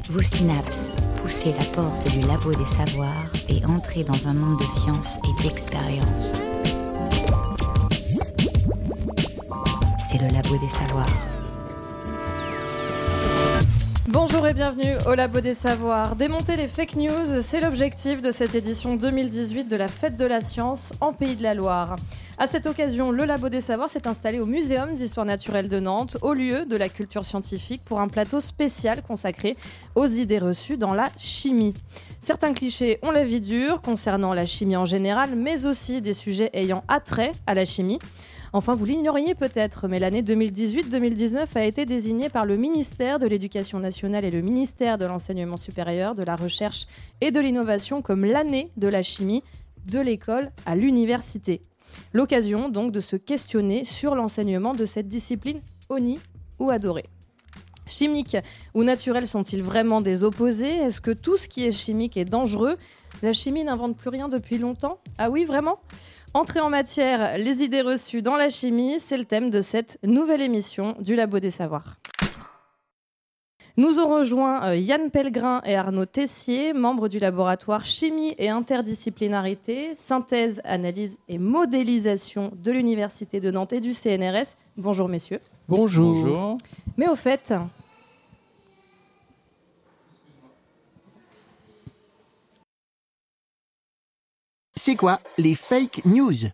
Vos synapses, poussez la porte du labo des savoirs et entrez dans un monde de science et d'expérience. C'est le labo des savoirs. Bonjour et bienvenue au Labo des Savoirs. Démonter les fake news, c'est l'objectif de cette édition 2018 de la Fête de la Science en Pays de la Loire. À cette occasion, le Labo des Savoirs s'est installé au Muséum d'Histoire naturelle de Nantes, au lieu de la culture scientifique, pour un plateau spécial consacré aux idées reçues dans la chimie. Certains clichés ont la vie dure concernant la chimie en général, mais aussi des sujets ayant attrait à la chimie. Enfin, vous l'ignoriez peut-être, mais l'année 2018-2019 a été désignée par le ministère de l'Éducation nationale et le ministère de l'Enseignement supérieur, de la Recherche et de l'Innovation comme l'année de la chimie de l'école à l'université. L'occasion donc de se questionner sur l'enseignement de cette discipline honnie ou adorée. Chimique ou naturel sont-ils vraiment des opposés? Est-ce que tout ce qui est chimique est dangereux? La chimie n'invente plus rien depuis longtemps? Ah oui, vraiment? Entrée en matière, les idées reçues dans la chimie, c'est le thème de cette nouvelle émission du Labo des Savoirs. Nous ont rejoint euh, Yann Pellegrin et Arnaud Tessier, membres du laboratoire Chimie et Interdisciplinarité, Synthèse, Analyse et Modélisation de l'Université de Nantes et du CNRS. Bonjour messieurs. Bonjour. Bonjour. Mais au fait, C'est quoi les fake news?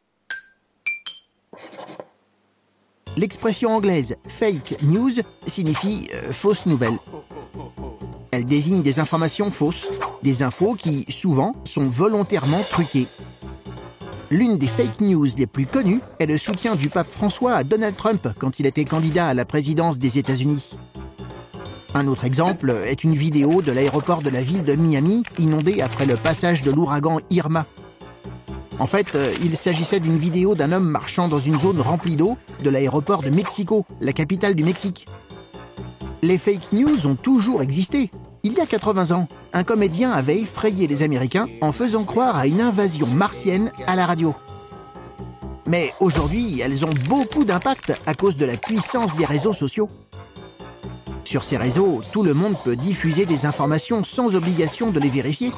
L'expression anglaise fake news signifie euh, fausse nouvelle. Elle désigne des informations fausses, des infos qui, souvent, sont volontairement truquées. L'une des fake news les plus connues est le soutien du pape François à Donald Trump quand il était candidat à la présidence des États-Unis. Un autre exemple est une vidéo de l'aéroport de la ville de Miami inondée après le passage de l'ouragan Irma. En fait, euh, il s'agissait d'une vidéo d'un homme marchant dans une zone remplie d'eau de l'aéroport de Mexico, la capitale du Mexique. Les fake news ont toujours existé. Il y a 80 ans, un comédien avait effrayé les Américains en faisant croire à une invasion martienne à la radio. Mais aujourd'hui, elles ont beaucoup d'impact à cause de la puissance des réseaux sociaux. Sur ces réseaux, tout le monde peut diffuser des informations sans obligation de les vérifier.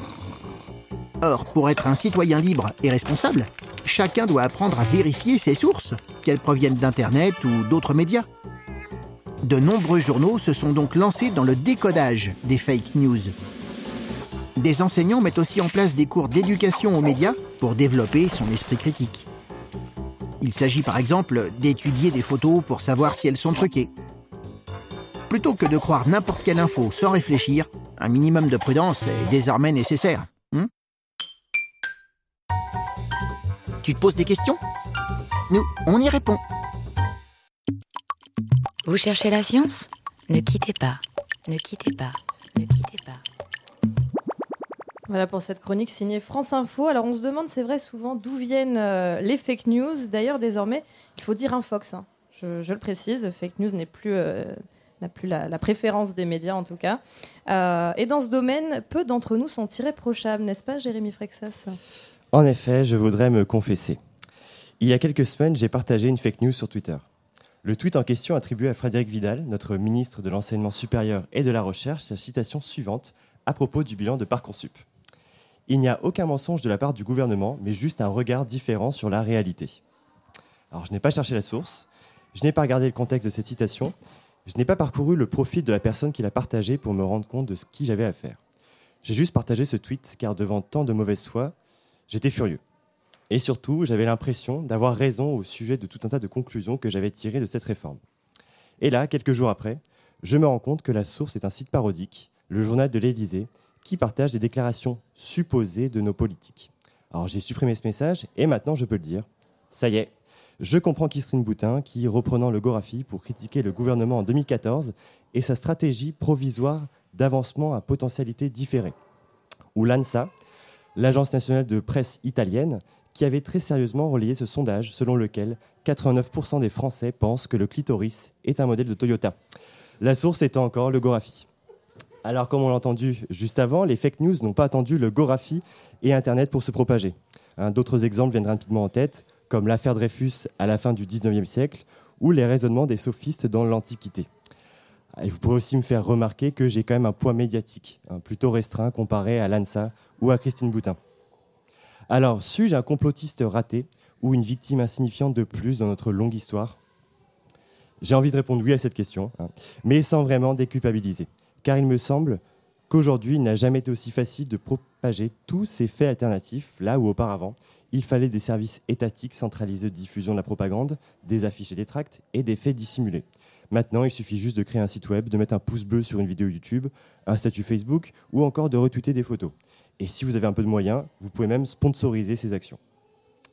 Or, pour être un citoyen libre et responsable, chacun doit apprendre à vérifier ses sources, qu'elles proviennent d'Internet ou d'autres médias. De nombreux journaux se sont donc lancés dans le décodage des fake news. Des enseignants mettent aussi en place des cours d'éducation aux médias pour développer son esprit critique. Il s'agit par exemple d'étudier des photos pour savoir si elles sont truquées. Plutôt que de croire n'importe quelle info sans réfléchir, un minimum de prudence est désormais nécessaire. Tu te poses des questions? Nous, on y répond. Vous cherchez la science? Ne quittez pas, ne quittez pas, ne quittez pas. Voilà pour cette chronique signée France Info. Alors on se demande, c'est vrai, souvent d'où viennent euh, les fake news. D'ailleurs, désormais, il faut dire un Fox. hein. Je, le précise, fake news n'est plus, euh, n'a plus la, préférence des médias en tout cas. Euh, et dans ce domaine, peu d'entre nous sont irréprochables, n'est-ce pas, Jérémy Frexas en effet, je voudrais me confesser. Il y a quelques semaines, j'ai partagé une fake news sur Twitter. Le tweet en question attribuait à Frédéric Vidal, notre ministre de l'Enseignement supérieur et de la Recherche, sa citation suivante à propos du bilan de Parcoursup. Il n'y a aucun mensonge de la part du gouvernement, mais juste un regard différent sur la réalité. Alors, je n'ai pas cherché la source, je n'ai pas regardé le contexte de cette citation, je n'ai pas parcouru le profil de la personne qui l'a partagé pour me rendre compte de ce qui j'avais à faire. J'ai juste partagé ce tweet car devant tant de mauvaise foi, J'étais furieux. Et surtout, j'avais l'impression d'avoir raison au sujet de tout un tas de conclusions que j'avais tirées de cette réforme. Et là, quelques jours après, je me rends compte que la source est un site parodique, le journal de l'Élysée, qui partage des déclarations supposées de nos politiques. Alors j'ai supprimé ce message et maintenant je peux le dire. Ça y est, je comprends Christine Boutin qui, reprenant le Gorafi pour critiquer le gouvernement en 2014 et sa stratégie provisoire d'avancement à potentialité différée. Ou l'ANSA, l'agence nationale de presse italienne, qui avait très sérieusement relayé ce sondage selon lequel 89% des Français pensent que le clitoris est un modèle de Toyota. La source étant encore le Gorafi. Alors, comme on l'a entendu juste avant, les fake news n'ont pas attendu le Gorafi et Internet pour se propager. Hein, d'autres exemples viennent rapidement en tête, comme l'affaire Dreyfus à la fin du 19e siècle ou les raisonnements des sophistes dans l'Antiquité. Et vous pourrez aussi me faire remarquer que j'ai quand même un poids médiatique, hein, plutôt restreint comparé à l'ANSA ou à Christine Boutin. Alors, suis-je un complotiste raté ou une victime insignifiante de plus dans notre longue histoire? J'ai envie de répondre oui à cette question, hein, mais sans vraiment déculpabiliser. Car il me semble qu'aujourd'hui, il n'a jamais été aussi facile de propager tous ces faits alternatifs, là où auparavant, il fallait des services étatiques centralisés de diffusion de la propagande, des affiches et des tracts et des faits dissimulés. Maintenant, il suffit juste de créer un site web, de mettre un pouce bleu sur une vidéo YouTube, un statut Facebook ou encore de retweeter des photos. Et si vous avez un peu de moyens, vous pouvez même sponsoriser ces actions.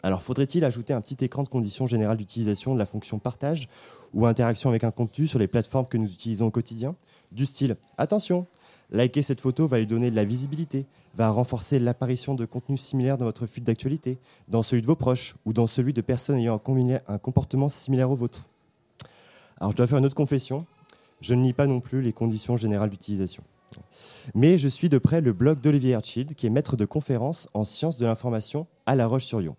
Alors, faudrait-il ajouter un petit écran de conditions générales d'utilisation de la fonction partage ou interaction avec un contenu sur les plateformes que nous utilisons au quotidien? Du style, attention, liker cette photo va lui donner de la visibilité, va renforcer l'apparition de contenus similaires dans votre fil d'actualité, dans celui de vos proches ou dans celui de personnes ayant un comportement similaire au vôtre. Alors je dois faire une autre confession, je ne lis pas non plus les conditions générales d'utilisation. Mais je suis de près le blog d'Olivier Hertschild, qui est maître de conférences en sciences de l'information à La Roche-sur-Yon.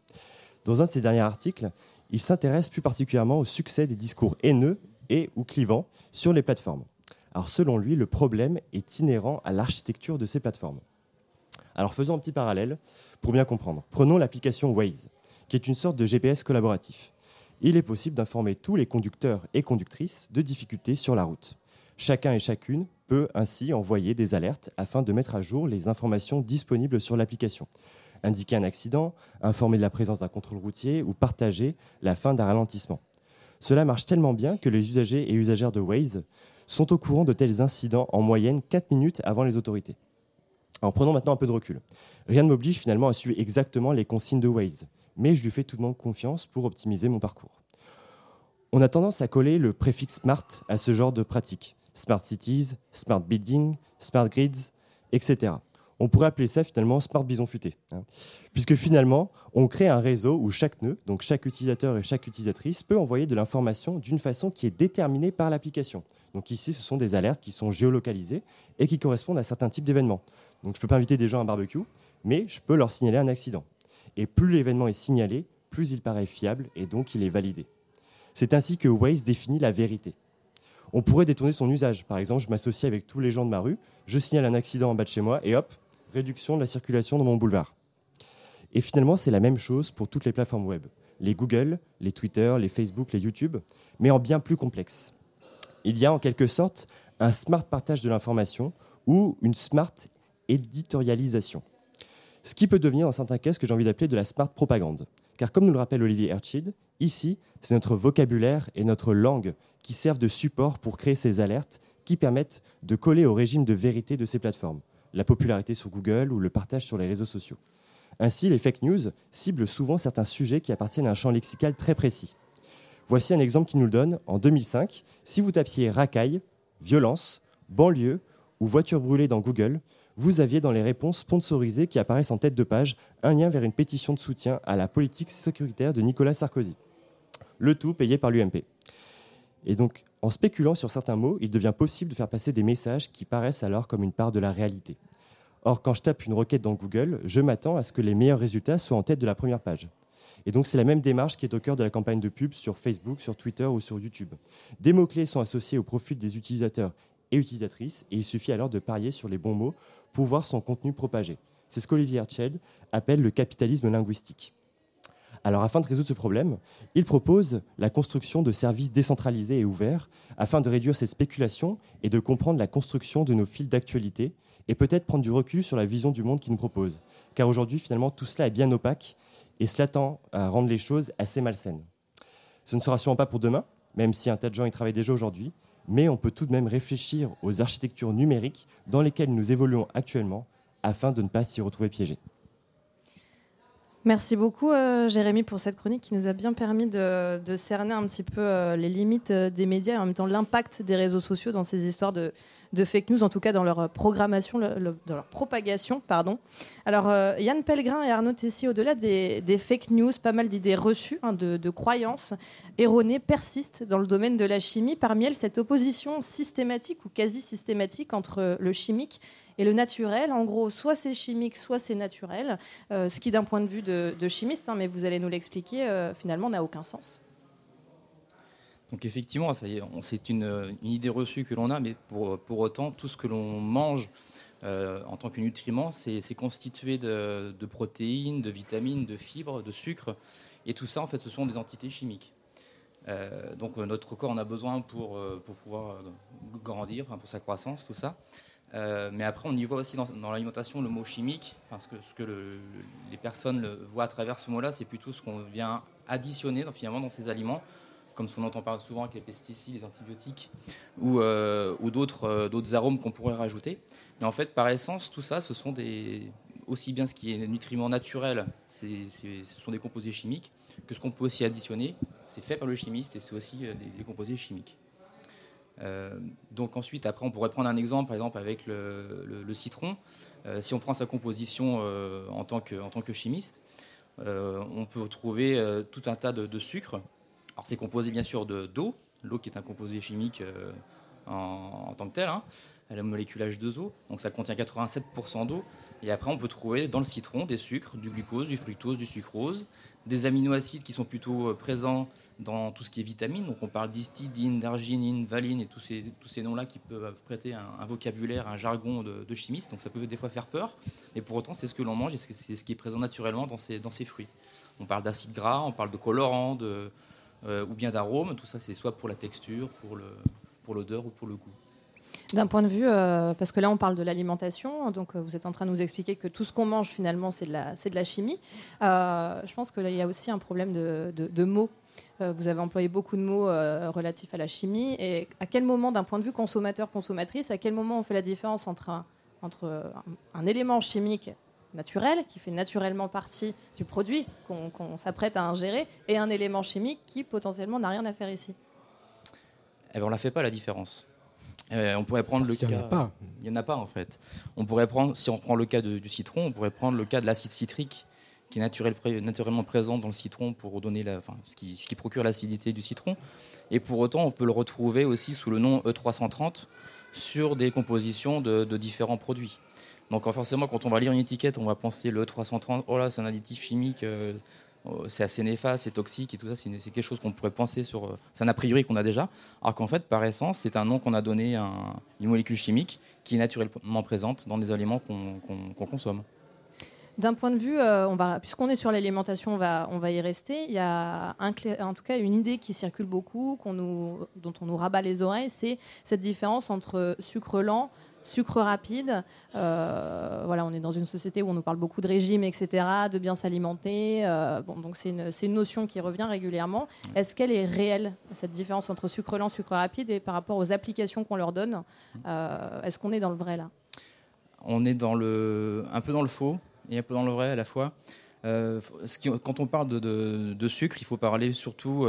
Dans un de ses derniers articles, il s'intéresse plus particulièrement au succès des discours haineux et ou clivants sur les plateformes. Alors selon lui, le problème est inhérent à l'architecture de ces plateformes. Alors faisons un petit parallèle pour bien comprendre. Prenons l'application Waze, qui est une sorte de GPS collaboratif il est possible d'informer tous les conducteurs et conductrices de difficultés sur la route. Chacun et chacune peut ainsi envoyer des alertes afin de mettre à jour les informations disponibles sur l'application. Indiquer un accident, informer de la présence d'un contrôle routier ou partager la fin d'un ralentissement. Cela marche tellement bien que les usagers et usagères de Waze sont au courant de tels incidents en moyenne 4 minutes avant les autorités. En prenant maintenant un peu de recul. Rien ne m'oblige finalement à suivre exactement les consignes de Waze mais je lui fais tout de même confiance pour optimiser mon parcours. On a tendance à coller le préfixe smart à ce genre de pratique. Smart cities, smart building, smart grids, etc. On pourrait appeler ça finalement smart bison futé. Hein. Puisque finalement, on crée un réseau où chaque nœud, donc chaque utilisateur et chaque utilisatrice, peut envoyer de l'information d'une façon qui est déterminée par l'application. Donc ici, ce sont des alertes qui sont géolocalisées et qui correspondent à certains types d'événements. Donc je ne peux pas inviter des gens à un barbecue, mais je peux leur signaler un accident. Et plus l'événement est signalé, plus il paraît fiable et donc il est validé. C'est ainsi que Waze définit la vérité. On pourrait détourner son usage. Par exemple, je m'associe avec tous les gens de ma rue, je signale un accident en bas de chez moi et hop, réduction de la circulation dans mon boulevard. Et finalement, c'est la même chose pour toutes les plateformes web. Les Google, les Twitter, les Facebook, les YouTube, mais en bien plus complexe. Il y a en quelque sorte un smart partage de l'information ou une smart éditorialisation. Ce qui peut devenir dans certains cas ce que j'ai envie d'appeler de la smart propagande. Car comme nous le rappelle Olivier Hertschild, ici, c'est notre vocabulaire et notre langue qui servent de support pour créer ces alertes qui permettent de coller au régime de vérité de ces plateformes, la popularité sur Google ou le partage sur les réseaux sociaux. Ainsi, les fake news ciblent souvent certains sujets qui appartiennent à un champ lexical très précis. Voici un exemple qui nous le donne. En 2005, si vous tapiez racaille, violence, banlieue ou voiture brûlée dans Google, vous aviez dans les réponses sponsorisées qui apparaissent en tête de page un lien vers une pétition de soutien à la politique sécuritaire de Nicolas Sarkozy. Le tout payé par l'UMP. Et donc, en spéculant sur certains mots, il devient possible de faire passer des messages qui paraissent alors comme une part de la réalité. Or, quand je tape une requête dans Google, je m'attends à ce que les meilleurs résultats soient en tête de la première page. Et donc, c'est la même démarche qui est au cœur de la campagne de pub sur Facebook, sur Twitter ou sur YouTube. Des mots-clés sont associés au profil des utilisateurs et utilisatrices, et il suffit alors de parier sur les bons mots pour voir son contenu propagé. C'est ce qu'Olivier Herschel appelle le capitalisme linguistique. Alors afin de résoudre ce problème, il propose la construction de services décentralisés et ouverts afin de réduire ces spéculations et de comprendre la construction de nos fils d'actualité et peut-être prendre du recul sur la vision du monde qu'il nous propose. Car aujourd'hui, finalement, tout cela est bien opaque et cela tend à rendre les choses assez malsaines. Ce ne sera sûrement pas pour demain, même si un tas de gens y travaillent déjà aujourd'hui, mais on peut tout de même réfléchir aux architectures numériques dans lesquelles nous évoluons actuellement afin de ne pas s'y retrouver piégés. Merci beaucoup, euh, Jérémy, pour cette chronique qui nous a bien permis de, cerner un petit peu euh, les limites euh, des médias et en même temps l'impact des réseaux sociaux dans ces histoires de, fake news, en tout cas dans leur programmation, dans leur propagation. Pardon. Alors, Yann Pellegrin et Arnaud Tessier, au-delà des, fake news, pas mal d'idées reçues, hein, de, de, croyances erronées persistent dans le domaine de la chimie. Parmi elles, cette opposition systématique ou quasi systématique entre le chimique et le naturel, en gros, soit c'est chimique, soit c'est naturel, euh, ce qui d'un point de vue de, chimiste, hein, mais vous allez nous l'expliquer, euh, finalement n'a aucun sens. Donc effectivement, c'est une, idée reçue que l'on a, mais pour, pour, autant, tout ce que l'on mange en tant que nutriment, c'est constitué de, de, protéines, de vitamines, de fibres, de sucre. Et tout ça, en fait, ce sont des entités chimiques. Euh, donc euh, notre corps en a besoin pour, euh, pour pouvoir grandir, pour sa croissance, tout ça. Mais après, on y voit aussi dans, l'alimentation le mot chimique. Enfin, ce que, ce que les personnes voient à travers ce mot-là, c'est plutôt ce qu'on vient additionner finalement dans ces aliments, comme qu'on entend parler souvent avec les pesticides, les antibiotiques ou, ou d'autres, d'autres arômes qu'on pourrait rajouter. Mais en fait, par essence, tout ça, ce sont aussi bien ce qui est nutriments naturels, ce sont des composés chimiques, que ce qu'on peut aussi additionner, c'est fait par le chimiste et c'est aussi euh, des, composés chimiques. Euh, donc ensuite, après, on pourrait prendre un exemple, par exemple avec le, citron. Euh, si on prend sa composition en, tant que, en tant que chimiste, on peut trouver tout un tas de, de sucres. Alors c'est composé bien sûr d'eau, l'eau qui est un composé chimique en, tant que tel. Hein le molécule H2O, donc ça contient 87% d'eau. Et après, on peut trouver dans le citron des sucres, du glucose, du fructose, du sucrose, des aminoacides qui sont plutôt euh, présents dans tout ce qui est vitamines. Donc on parle d'histidine, d'arginine, valine et tous ces, tous ces noms-là qui peuvent prêter un, vocabulaire, un jargon de, chimiste. Donc ça peut des fois faire peur. Et pour autant, c'est ce que l'on mange et c'est ce qui est présent naturellement dans ces, dans ces fruits. On parle d'acides gras, on parle de colorants, euh, ou bien d'arômes. Tout ça, c'est soit pour la texture, pour l'odeur pour ou pour le goût. D'un point de vue, euh, parce que là on parle de l'alimentation, donc euh, vous êtes en train de nous expliquer que tout ce qu'on mange finalement c'est de la, chimie. Euh, je pense qu'il y a aussi un problème de, mots. vous avez employé beaucoup de mots relatifs à la chimie. Et à quel moment, d'un point de vue consommateur-consommatrice, à quel moment on fait la différence entre un, élément chimique naturel qui fait naturellement partie du produit qu'on, s'apprête à ingérer et un élément chimique qui potentiellement n'a rien à faire ici? Eh ben, On ne la fait pas la différence. Euh, on pourrait prendre le cas. Il n'y en a pas. Il n'y en a pas en fait. On pourrait prendre, si on prend le cas du citron, on pourrait prendre le cas de l'acide citrique qui est naturel, naturellement présent dans le citron pour donner la, enfin, ce, qui, procure l'acidité du citron. Et pour autant, on peut le retrouver aussi sous le nom E330 sur des compositions de, différents produits. Donc forcément, quand on va lire une étiquette, on va penser le E330, oh là, c'est un additif chimique. Euh, c'est assez néfaste, c'est toxique et tout ça, c'est quelque chose qu'on pourrait penser sur. Euh, c'est un a priori qu'on a déjà, alors qu'en fait, par essence, c'est un nom qu'on a donné à une molécule chimique qui est naturellement présente dans les aliments qu'on consomme. D'un point de vue, euh, on va, puisqu'on est sur l'alimentation, on va, on va y rester. Il y a un, en tout cas une idée qui circule beaucoup, qu'on nous, dont on nous rabat les oreilles, c'est cette différence entre sucre lent, sucre rapide. Euh, voilà, on est dans une société où on nous parle beaucoup de régime, etc., de bien s'alimenter. Euh, bon, donc c'est une, une, notion qui revient régulièrement. Est-ce qu'elle est réelle, cette différence entre sucre lent, sucre rapide, et par rapport aux applications qu'on leur donne euh, Est-ce qu'on est dans le vrai là? On est dans le, un peu dans le faux et un peu dans le vrai à la fois. Qui, quand on parle de, sucre, il faut parler surtout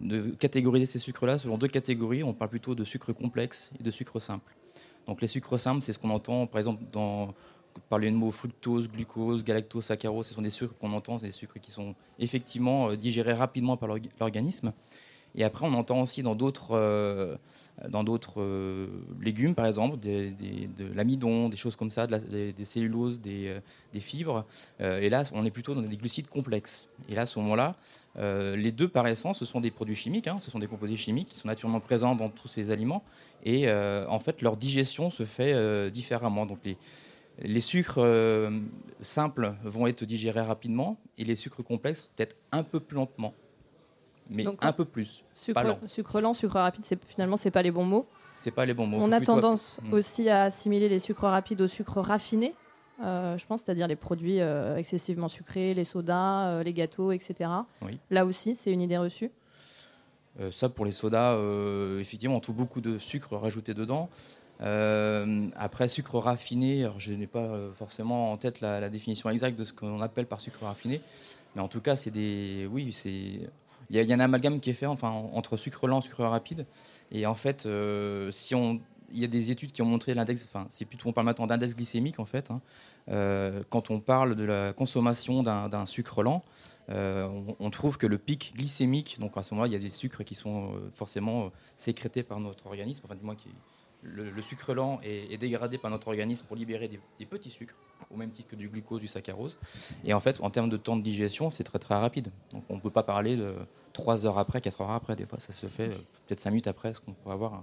de catégoriser ces sucres-là selon deux catégories. On parle plutôt de sucre complexe et de sucre simple. Donc les sucres simples, c'est ce qu'on entend par exemple dans parler de mots fructose, glucose, galactose, saccharose, ce sont des sucres qu'on entend, c'est des sucres qui sont effectivement euh, digérés rapidement par l'organisme. Et après, on entend aussi dans d'autres euh, dans d'autres euh, légumes, par exemple, de l'amidon, des choses comme ça, des, celluloses, des, fibres. et là, on est plutôt dans des glucides complexes. Et là, à ce moment-là, les deux, par essence, ce sont des produits chimiques, hein, ce sont des composés chimiques qui sont naturellement présents dans tous ces aliments. Et en fait, leur digestion se fait différemment. Donc, les sucres simples vont être digérés rapidement et les sucres complexes peut-être un peu plus lentement mais un peu plus. Sucre, lent. sucre lent, sucre rapide, finalement, c'est pas les bons mots. C'est pas les bons mots. On a tendance hmm. aussi à assimiler les sucres rapides aux sucres raffinés. Euh, je pense, c'est-à-dire les produits euh, excessivement sucrés, les sodas, euh, les gâteaux, etc. Là aussi, c'est une idée reçue. ça, pour les sodas, effectivement, on trouve beaucoup de sucre rajouté dedans. après, sucre raffiné, je n'ai pas forcément en tête la, la, définition exacte de ce qu'on appelle par sucre raffiné, mais en tout cas, c'est des, oui, c'est il y, a un amalgame qui est fait enfin, entre sucre lent sucre rapide. Et en fait, euh, si on, il y a des études qui ont montré l'index, enfin, c'est plutôt on parle maintenant d'index glycémique en fait. Hein. Euh, quand on parle de la consommation d'un sucre lent, euh, on, trouve que le pic glycémique, donc à ce moment-là, il y a des sucres qui sont forcément sécrétés par notre organisme, enfin du moins le, sucre lent est, dégradé par notre organisme pour libérer des, petits sucres, au même titre que du glucose, du saccharose. Et en fait, en termes de temps de digestion, c'est très très rapide. Donc on ne peut pas parler de 3 heures après, 4 heures après. Des fois, ça se fait euh, peut-être 5 minutes après ce qu'on pourrait avoir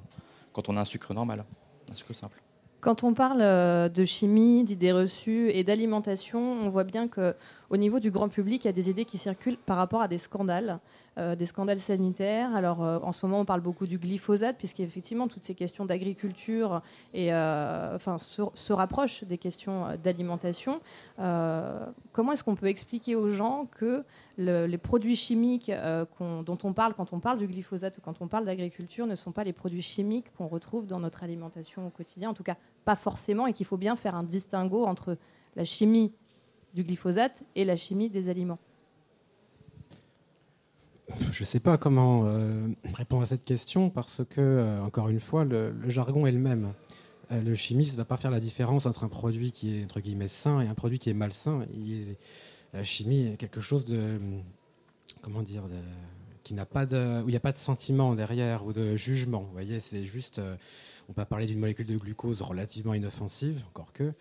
quand on a un sucre normal, un sucre simple. Quand on parle euh, de chimie, d'idées reçues et d'alimentation, on voit bien que au niveau du grand public, il y a des idées qui circulent par rapport à des scandales, euh, des scandales sanitaires. Alors euh, en ce moment, on parle beaucoup du glyphosate, puisqu'effectivement, toutes ces questions d'agriculture enfin se, rapprochent des questions d'alimentation. comment est-ce qu'on peut expliquer aux gens que les produits chimiques dont on parle quand on parle du glyphosate ou quand on parle d'agriculture ne sont pas les produits chimiques qu'on retrouve dans notre alimentation au quotidien, en tout cas pas forcément, et qu'il faut bien faire un distinguo entre la chimie du glyphosate et la chimie des aliments je ne sais pas comment euh, répondre à cette question parce que, euh, encore une fois, le, jargon est le même. Euh, le chimiste ne va pas faire la différence entre un produit qui est entre guillemets sain et un produit qui est malsain. la chimie est quelque chose de comment dire qui pas où il n'y a pas de sentiment derrière ou de jugement. Vous voyez, c'est juste on peut parler d'une molécule de glucose relativement inoffensive, encore que,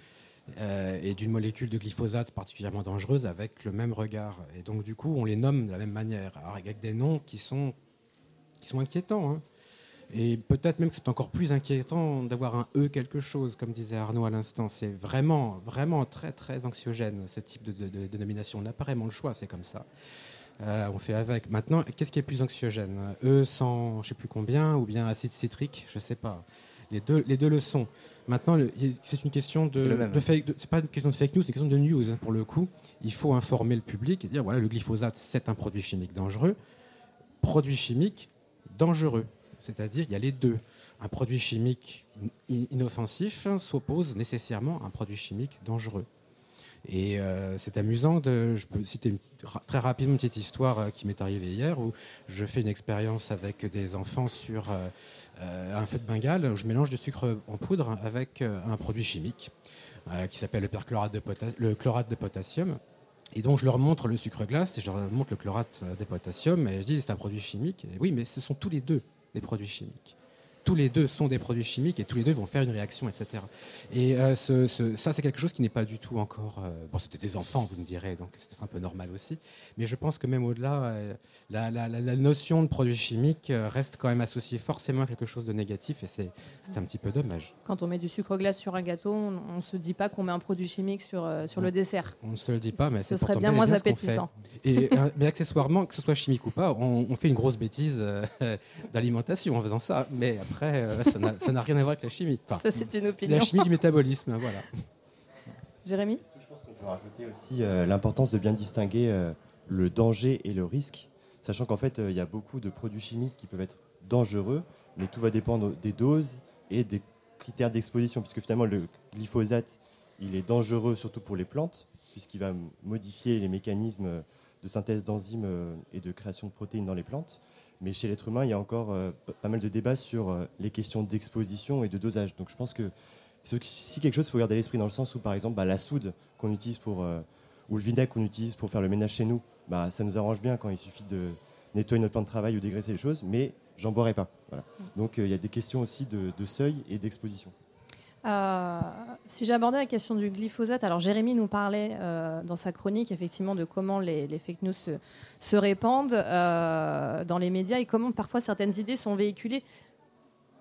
et d'une molécule de glyphosate particulièrement dangereuse avec le même regard. Et donc, du coup, on les nomme de la même manière, avec des noms qui sont, qui sont inquiétants. Hein. Et peut-être même que c'est encore plus inquiétant d'avoir un E quelque chose, comme disait Arnaud à l'instant. C'est vraiment, vraiment très, très anxiogène, ce type de, dénomination. On n'a pas vraiment le choix, c'est comme ça. Euh, on fait avec. Maintenant, qu'est-ce qui est plus anxiogène? E sans je ne sais plus combien, ou bien acide citrique, je ne sais pas. Les deux, les deux le sont. Maintenant, c'est une question de, c'est pas une question de fake news, c'est une question de news. Pour le coup, il faut informer le public et dire voilà, le glyphosate, c'est un produit chimique dangereux. Produit chimique dangereux, c'est-à-dire il y a les deux. Un produit chimique inoffensif s'oppose nécessairement à un produit chimique dangereux. Et euh, c'est amusant, de, je peux citer très rapidement une petite histoire euh, qui m'est arrivée hier où je fais une expérience avec des enfants sur euh, un feu de Bengale je mélange du sucre en poudre avec euh, un produit chimique euh, qui s'appelle le perchlorate de, le chlorate de potassium. Et donc je leur montre le sucre glace et je leur montre le chlorate de potassium et je dis c'est un produit chimique. Oui, mais ce sont tous les deux des produits chimiques tous les deux sont des produits chimiques et tous les deux vont faire une réaction, etc. Et euh, ça, c'est quelque chose qui n'est pas du tout encore. Euh, bon, c'était des enfants, vous me direz, donc c'est un peu normal aussi. Mais je pense que même au-delà, euh, la, notion de produit chimique reste quand même associée forcément à quelque chose de négatif et c'est un petit peu dommage. Quand on met du sucre glace sur un gâteau, on ne se dit pas qu'on met un produit chimique sur, sur le dessert. On ne se le dit pas, mais ce serait bien moins appétissant. Et, mais accessoirement, que ce soit chimique ou pas, on, on fait une grosse bêtise d'alimentation en faisant ça. Mais après, euh, ça n'a rien à voir avec la chimie. ça, c'est une opinion. la chimie du métabolisme, voilà. Jérémy Je pense qu'on peut rajouter aussi euh, l'importance de bien distinguer euh, le danger et le risque, sachant qu'en fait, il y a beaucoup de produits chimiques qui peuvent être dangereux, mais tout va dépendre des doses et des critères d'exposition, puisque finalement, le glyphosate, il est dangereux surtout pour les plantes, puisqu'il va modifier les mécanismes de synthèse d'enzymes et de création de protéines dans les plantes. Mais chez l'être humain, il y a encore euh, pas mal de débats sur euh, les questions d'exposition et de dosage. Donc je pense que si quelque chose, il faut garder l'esprit dans le sens où, par exemple, bah, la soude qu'on utilise pour, euh, ou le vinaigre qu'on utilise pour faire le ménage chez nous, bah, ça nous arrange bien quand il suffit de nettoyer notre plan de travail ou dégraisser les choses, mais j'en boirai pas. Donc il y a des questions aussi de seuil et d'exposition. Euh, si j'abordais la question du glyphosate, alors Jérémy nous parlait euh, dans sa chronique effectivement de comment les, fake news se, répandent euh, dans les médias et comment parfois certaines idées sont véhiculées.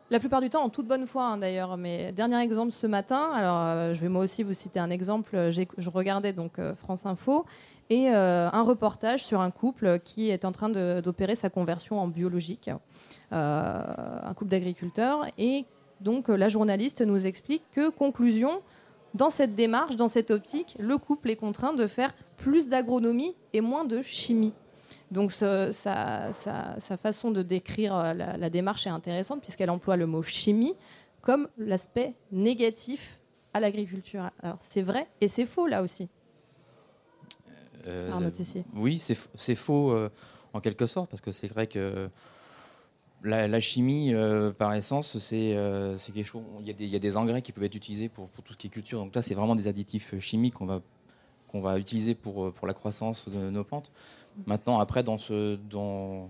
La plupart du temps en toute bonne foi hein, d'ailleurs. Mais dernier exemple ce matin, alors je vais moi aussi vous citer un exemple. Je regardais donc France Info et un reportage sur un couple qui est en train d'opérer sa conversion en biologique, un couple d'agriculteurs et donc euh, la journaliste nous explique que, conclusion, dans cette démarche, dans cette optique, le couple est contraint de faire plus d'agronomie et moins de chimie. Donc sa, façon de décrire euh, la, démarche est intéressante puisqu'elle emploie le mot chimie comme l'aspect négatif à l'agriculture. Alors c'est vrai et c'est faux là aussi. Euh, Arnaud Oui, c'est faux en quelque sorte parce que c'est vrai que la, chimie, euh, par essence, euh, c'est quelque chose. Il y, a des, engrais qui peuvent être utilisés pour, tout ce qui est culture. Donc là, c'est vraiment des additifs euh, chimiques qu'on va, va utiliser pour, pour la croissance de nos plantes. Maintenant, après, dans ce, dans,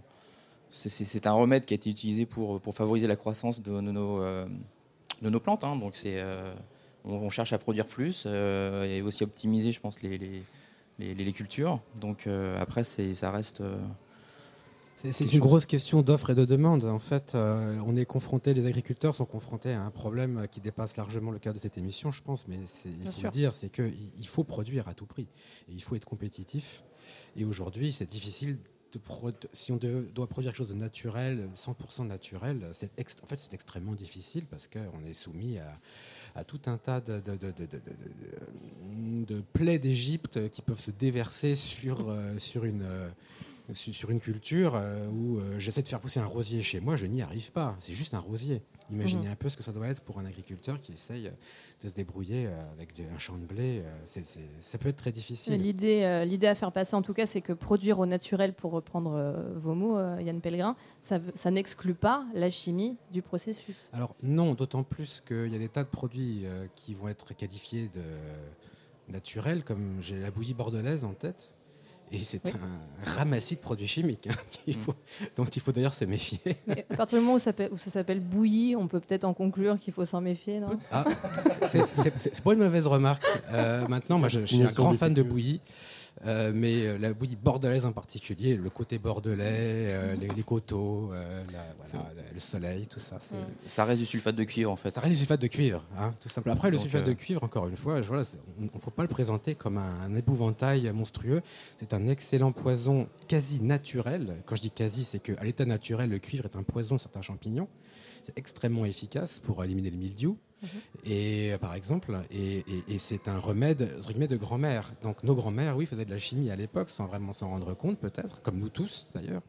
c'est un remède qui a été utilisé pour, pour favoriser la croissance de, nos, de nos plantes. hein. donc c'est, euh, on, cherche à produire plus euh, et aussi optimiser, je pense, les, les, les- cultures. Donc euh, après, ça reste. Euh, C'est une chose. grosse question d'offre et de demande. En fait, euh, on est confronté, les agriculteurs sont confrontés à un problème qui dépasse largement le cadre de cette émission, je pense, mais il Bien faut sûr. le dire, c'est qu'il il faut produire à tout prix. Et il faut être compétitif. Et aujourd'hui, c'est difficile. De si on de- doit produire quelque chose de naturel, 100% naturel, c'est en fait c'est extrêmement difficile parce qu'on est soumis à, à tout un tas de, de, de- de- de- de- de- de plaies d'Égypte qui peuvent se déverser sur, euh, sur une, euh, sur une culture euh, où euh, j'essaie de faire pousser un rosier chez moi, je n'y arrive pas. C'est juste un rosier. Imaginez Mhm. un peu ce que ça doit être pour un agriculteur qui essaye euh, de se débrouiller avec un champ de blé. ça peut être très difficile. L'idée, l'idée à faire passer, en tout cas, c'est que produire au naturel, pour reprendre vos mots, Yann Pellegrin, ça, ça n'exclut pas la chimie du processus. Alors non, d'autant plus qu'il y a des tas de produits qui vont être qualifiés de naturels, comme j'ai la bouillie bordelaise en tête. Et c'est Oui. un ramassis de produits chimiques hein, qu'il Mm. faut- dont il faut d'ailleurs se méfier. Mais à partir du moment où ça, peut- où ça s'appelle bouillie, on peut peut-être en conclure qu'il faut s'en méfier, non? Ah, c'est- c'est c'est pas une mauvaise remarque. Euh, maintenant, moi, je, je suis un grand fan de bouillie. Euh, mais euh, la bouillie bordelaise en particulier, le côté bordelais, euh, les, les coteaux, euh, la- voilà, la- le soleil, tout ça. Mm. ça reste du sulfate de cuivre en fait. Ça reste du sulfate de cuivre, hein, tout simplement. Après, le Donc, sulfate euh, de cuivre, encore une fois, voilà, on ne faut pas le présenter comme un, un épouvantail monstrueux. C'est un excellent poison quasi naturel. Quand je dis quasi, c'est qu'à l'état naturel, le cuivre est un poison de certains champignons. C'est extrêmement efficace pour éliminer le mildiou. Mhm. Et euh, par exemple, et, c'est un remède entre de grand-mère. Donc nos grands-mères, oui, faisaient de la chimie à l'époque sans vraiment s'en rendre compte, peut-être, comme nous tous d'ailleurs.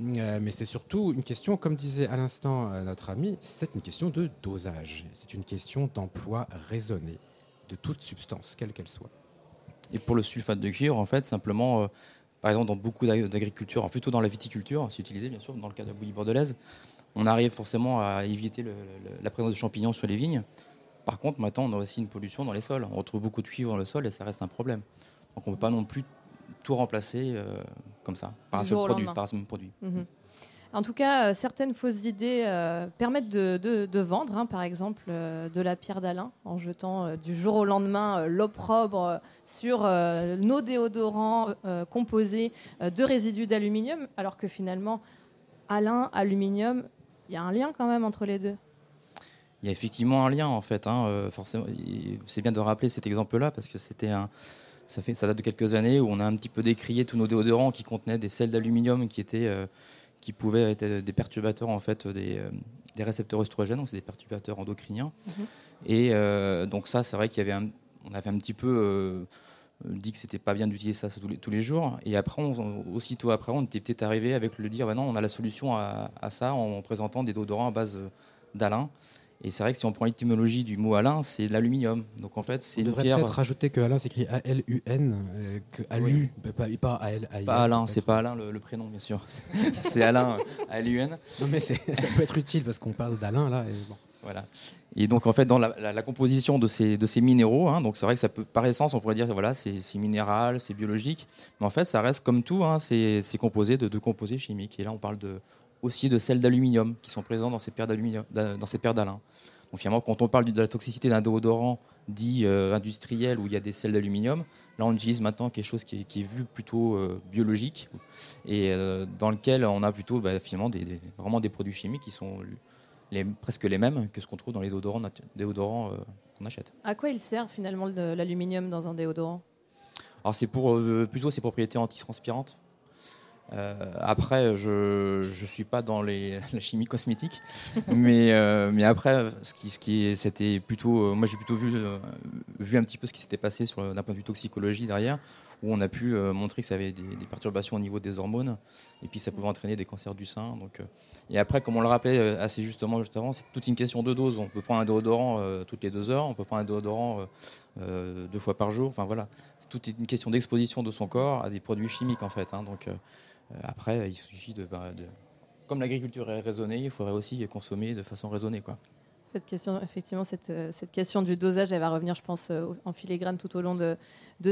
Euh, mais c'est surtout une question, comme disait à l'instant euh, notre ami, c'est une question de dosage. C'est une question d'emploi raisonné de toute substance, quelle qu'elle soit. Et pour le sulfate de cuivre, en fait, simplement, par exemple, dans beaucoup d'ag- d'agriculture, plutôt dans la viticulture, c'est utilisé bien sûr dans le cas de la bouillie bordelaise, on arrive forcément à éviter le- le- la présence de champignons sur les vignes. Par contre, maintenant, on a aussi une pollution dans les sols. On retrouve beaucoup de cuivre dans le sol et ça reste un problème. Donc, on ne peut pas non plus tout remplacer euh, comme ça, par un seul produit. Par un seul produit. En tout cas, euh, certaines fausses idées euh, permettent de, de- de vendre, hein, par exemple euh, de la pierre d'Alain, en jetant du jour au lendemain l'opprobre sur nos déodorants composés de résidus d'aluminium, alors que finalement, Alain, aluminium, y a un lien quand même entre les deux. Il y a effectivement un lien en fait. hein, euh, forcément, il- c'est bien de rappeler cet exemple-là parce que c'était un, ça fait, ça date de quelques années où on a un petit peu décrié tous nos déodorants qui contenaient des sels d'aluminium qui étaient, euh, qui pouvaient être des perturbateurs en fait des, euh, des récepteurs œstrogènes, donc c'est des perturbateurs endocriniens. Mhm. Et euh, donc ça, c'est vrai qu'il y avait, un- on avait un petit peu dit que c'était pas bien d'utiliser ça tous les, tous les jours. Et après, on- aussitôt après, on était peut-être arrivé avec le dire, bah non, on a la solution à, à ça en présentant des déodorants à base euh, d'Alain. Et c'est vrai que si on prend l'étymologie du mot Alain, c'est l'aluminium. Donc en fait, c'est On une pierre. peut-être rajouter que Alain s'écrit A-L-U-N, euh, que Alu, pas, pas A-L-A-I-N. Pas Alain, peut-être. c'est pas Alain le, le prénom, bien sûr. C'est- Alain, A-L-U-N. Non, mais ça peut être utile parce qu'on parle d'Alain là. Et bon. Et donc en fait, dans la, composition de ces, minéraux, hein, donc c'est vrai que par essence, on pourrait dire voilà, c'est minéral, c'est biologique, mais en fait, ça reste comme tout, hein, c'est composé de, de composés chimiques. Et là, on parle aussi de sels d'aluminium qui sont présents dans ces paires d'aluminium. Donc finalement, quand on parle de la toxicité d'un déodorant dit euh, industriel où il y a des sels d'aluminium, là, on utilise maintenant quelque chose qui est, vu plutôt euh, biologique et euh, dans lequel on a plutôt bah, finalement vraiment des produits chimiques qui sont les, presque les mêmes que ce qu'on trouve dans les déodorants, euh, qu'on achète. À quoi il sert finalement le- l'aluminium dans un déodorant? Alors c'est pour euh, plutôt ses propriétés antitranspirantes. Euh, après, je ne suis pas dans les, la chimie cosmétique, mais, euh, mais après, ce qui, ce qui c'était plutôt, moi j'ai plutôt vu, vu un petit peu ce qui s'était passé d'un point de vue toxicologie derrière, où on a pu euh, montrer que ça avait des, perturbations au niveau des hormones, et puis ça pouvait entraîner des cancers du sein. Donc, euh, et après, comme on le rappelait euh, assez justement juste avant, c'est toute une question de dose. On peut prendre un déodorant toutes les deux heures, on peut prendre un déodorant deux fois par jour. Enfin voilà, c'est toute une question d'exposition de son corps à des produits chimiques en fait. hein. donc après, il suffit de, bah, de- comme l'agriculture est raisonnée, il faudrait aussi consommer de façon raisonnée quoi. Cette question, effectivement, cette, euh, cette, question du dosage, elle va revenir, je pense, euh, en filigrane tout au long de,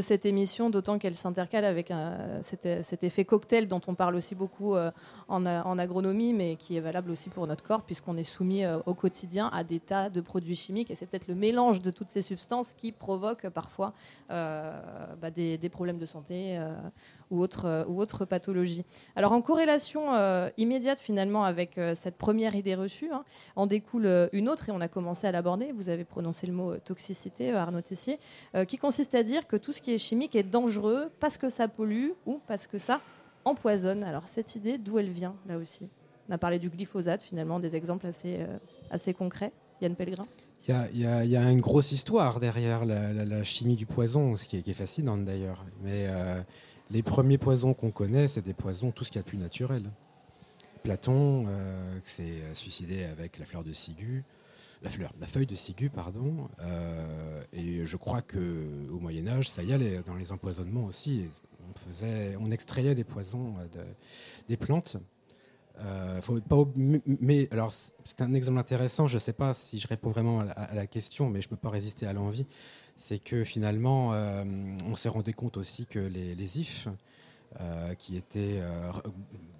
cette émission, d'autant qu'elle s'intercale avec un, cet, effet cocktail dont on parle aussi beaucoup euh, en, agronomie, mais qui est valable aussi pour notre corps, puisqu'on est soumis au quotidien à des tas de produits chimiques, et c'est peut-être le mélange de toutes ces substances qui provoque parfois euh, bah, des, problèmes de santé euh, ou autres ou autre pathologies. Alors, en corrélation immédiate finalement avec cette première idée reçue, hein, en découle une autre et on a commencé à l'aborder. Vous avez prononcé le mot toxicité, euh, Arnaud Tessier, euh, qui consiste à dire que tout ce qui est chimique est dangereux parce que ça pollue ou parce que ça empoisonne. Alors cette idée, d'où elle vient là aussi? On a parlé du glyphosate, finalement, des exemples assez, euh, assez concrets. Yann Pellegrin? Il y, y, a une grosse histoire derrière la, chimie du poison, ce qui est, qui est fascinante d'ailleurs. Mais les premiers poisons qu'on connaît, c'est des poisons, tout ce qu'il y a de plus naturel. Platon euh, s'est suicidé avec la fleur de ciguë, la, fleur, la feuille de ciguë, pardon. Euh, et je crois que au Moyen Âge, ça y allait dans les empoisonnements aussi. On faisait, on extrayait des poisons de, des plantes. Euh, mais alors c'est un exemple intéressant. Je ne sais pas si je réponds vraiment à, la question, mais je ne peux pas résister à l'envie. C'est que finalement, euh, on s'est rendu compte aussi que les, ifs euh, qui étaient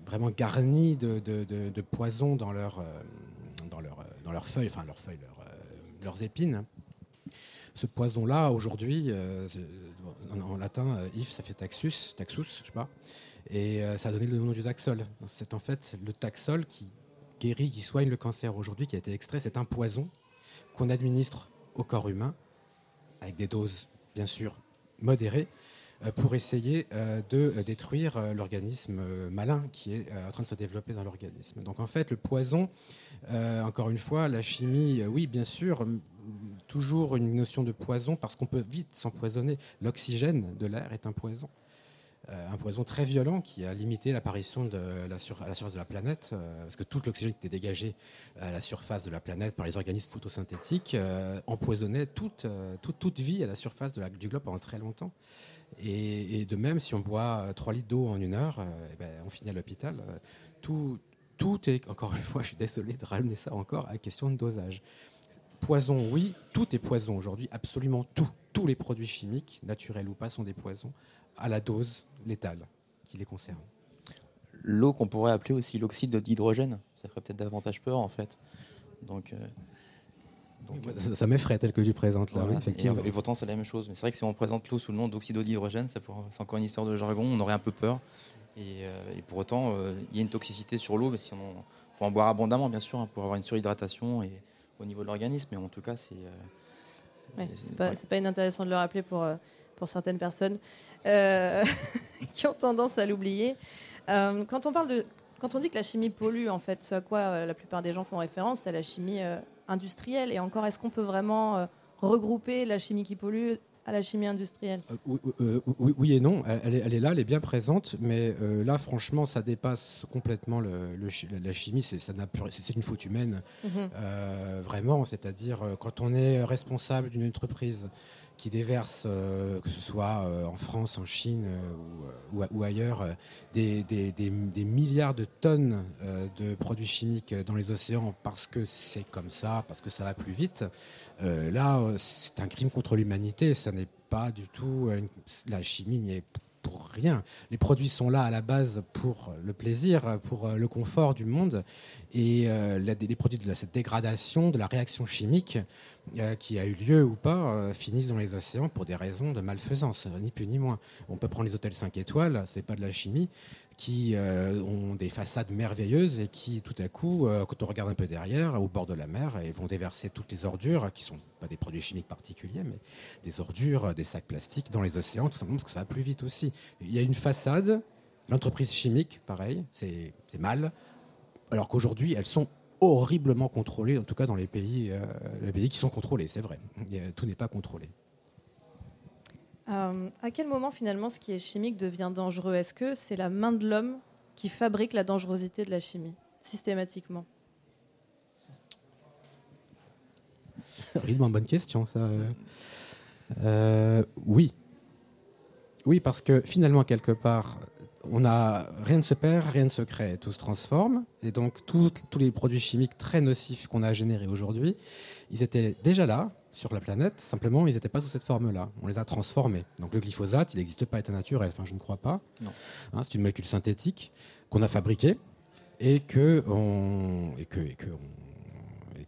vraiment garnis de, de, poison dans, leur, dans, leur, dans leurs feuilles, enfin leurs feuilles, leurs épines. Ce poison-là, aujourd'hui, en, latin, if, ça fait taxus, taxus, je sais pas, et ça a donné le nom du taxol. C'est en fait le taxol qui guérit, qui soigne le cancer aujourd'hui, qui a été extrait. C'est un poison qu'on administre au corps humain avec des doses, bien sûr, modérées, euh, pour essayer euh, de euh, détruire l'organisme malin qui est en train de se développer dans l'organisme. Donc en fait, le poison, encore une fois, la chimie, oui, bien sûr, toujours une notion de poison parce qu'on peut vite s'empoisonner. L'oxygène de l'air est un poison. Un poison très violent qui a limité l'apparition à la surface de la planète, parce que tout l'oxygène qui était dégagé à la surface de la planète par les organismes photosynthétiques empoisonnait toute, toute, vie à la surface du globe pendant très longtemps. Et, de même, si on boit 3 litres d'eau en une heure, euh, eh ben, on finit à l'hôpital. Tout, tout est, encore une fois, je suis désolé de ramener ça encore à la question de dosage. Poison, oui, tout est poison aujourd'hui, absolument tout. Tous les produits chimiques, naturels ou pas, sont des poisons à la dose létale qui les concerne. L'eau qu'on pourrait appeler aussi l'oxyde d'hydrogène, ça ferait peut-être davantage peur en fait. Donc, euh, ça, m'effraie tel que je présente là, effectivement. Et, pourtant, c'est la même chose. Mais c'est vrai que si on présente l'eau sous le nom d'oxyde d'hydrogène, c'est encore une histoire de jargon, on aurait un peu peur. Et, euh, pour autant, euh, il y a une toxicité sur l'eau, mais si on faut en boire abondamment, bien sûr, hein, pour avoir une surhydratation et, au niveau de l'organisme. Mais en tout cas, c'est. Euh, c'est pas, pas, inintéressant de le rappeler pour, pour certaines personnes qui ont tendance à l'oublier. quand on parle de quand on dit que la chimie pollue, en fait, ce à quoi la plupart des gens font référence, c'est la chimie industrielle. Et encore, est-ce qu'on peut vraiment euh, regrouper la chimie qui pollue à la chimie industrielle. Euh, euh, oui, et non, elle est, là, elle est bien présente, mais là, franchement, ça dépasse complètement le, la chimie, c'est une faute humaine, mhm. vraiment, c'est-à-dire quand on est responsable d'une entreprise qui déverse, euh, que ce soit euh, en France, en Chine euh, ou, ailleurs, des, milliards de tonnes de produits chimiques dans les océans parce que c'est comme ça, parce que ça va plus vite. là, c'est un crime contre l'humanité. Ça n'est pas du tout la chimie n'y est pour rien. Les produits sont là à la base pour le plaisir, pour le confort du monde. Et les produits de cette dégradation, de la réaction chimique, euh, qui a eu lieu ou pas euh, finissent dans les océans pour des raisons de malfaisance, ni plus ni moins. On peut prendre les hôtels 5 étoiles, c'est pas de la chimie, qui euh, ont des façades merveilleuses et qui, tout à coup, quand on regarde un peu derrière, au bord de la mer, vont déverser toutes les ordures, qui sont pas des produits chimiques particuliers, mais des ordures, des sacs plastiques dans les océans, tout simplement parce que ça va plus vite aussi. Il y a une façade, l'entreprise chimique, pareil, c'est mal, alors qu'aujourd'hui, elles sont horriblement contrôlé, en tout cas dans les pays, euh, les pays qui sont contrôlés, c'est vrai. Tout n'est pas contrôlé. Euh, à quel moment finalement ce qui est chimique devient dangereux? Est-ce que c'est la main de l'homme qui fabrique la dangerosité de la chimie, systématiquement? Bonne question, ça. Euh, oui. Oui, parce que finalement, quelque part, on rien ne se perd, rien ne se crée, tout se transforme. Et donc tous les produits chimiques très nocifs qu'on a générés aujourd'hui, ils étaient déjà là sur la planète, simplement ils n'étaient pas sous cette forme-là. On les a transformés. Donc le glyphosate, il n'existe pas, état naturel, enfin je ne crois pas. Hein, c'est une molécule synthétique qu'on a fabriquée et que on, et que, et que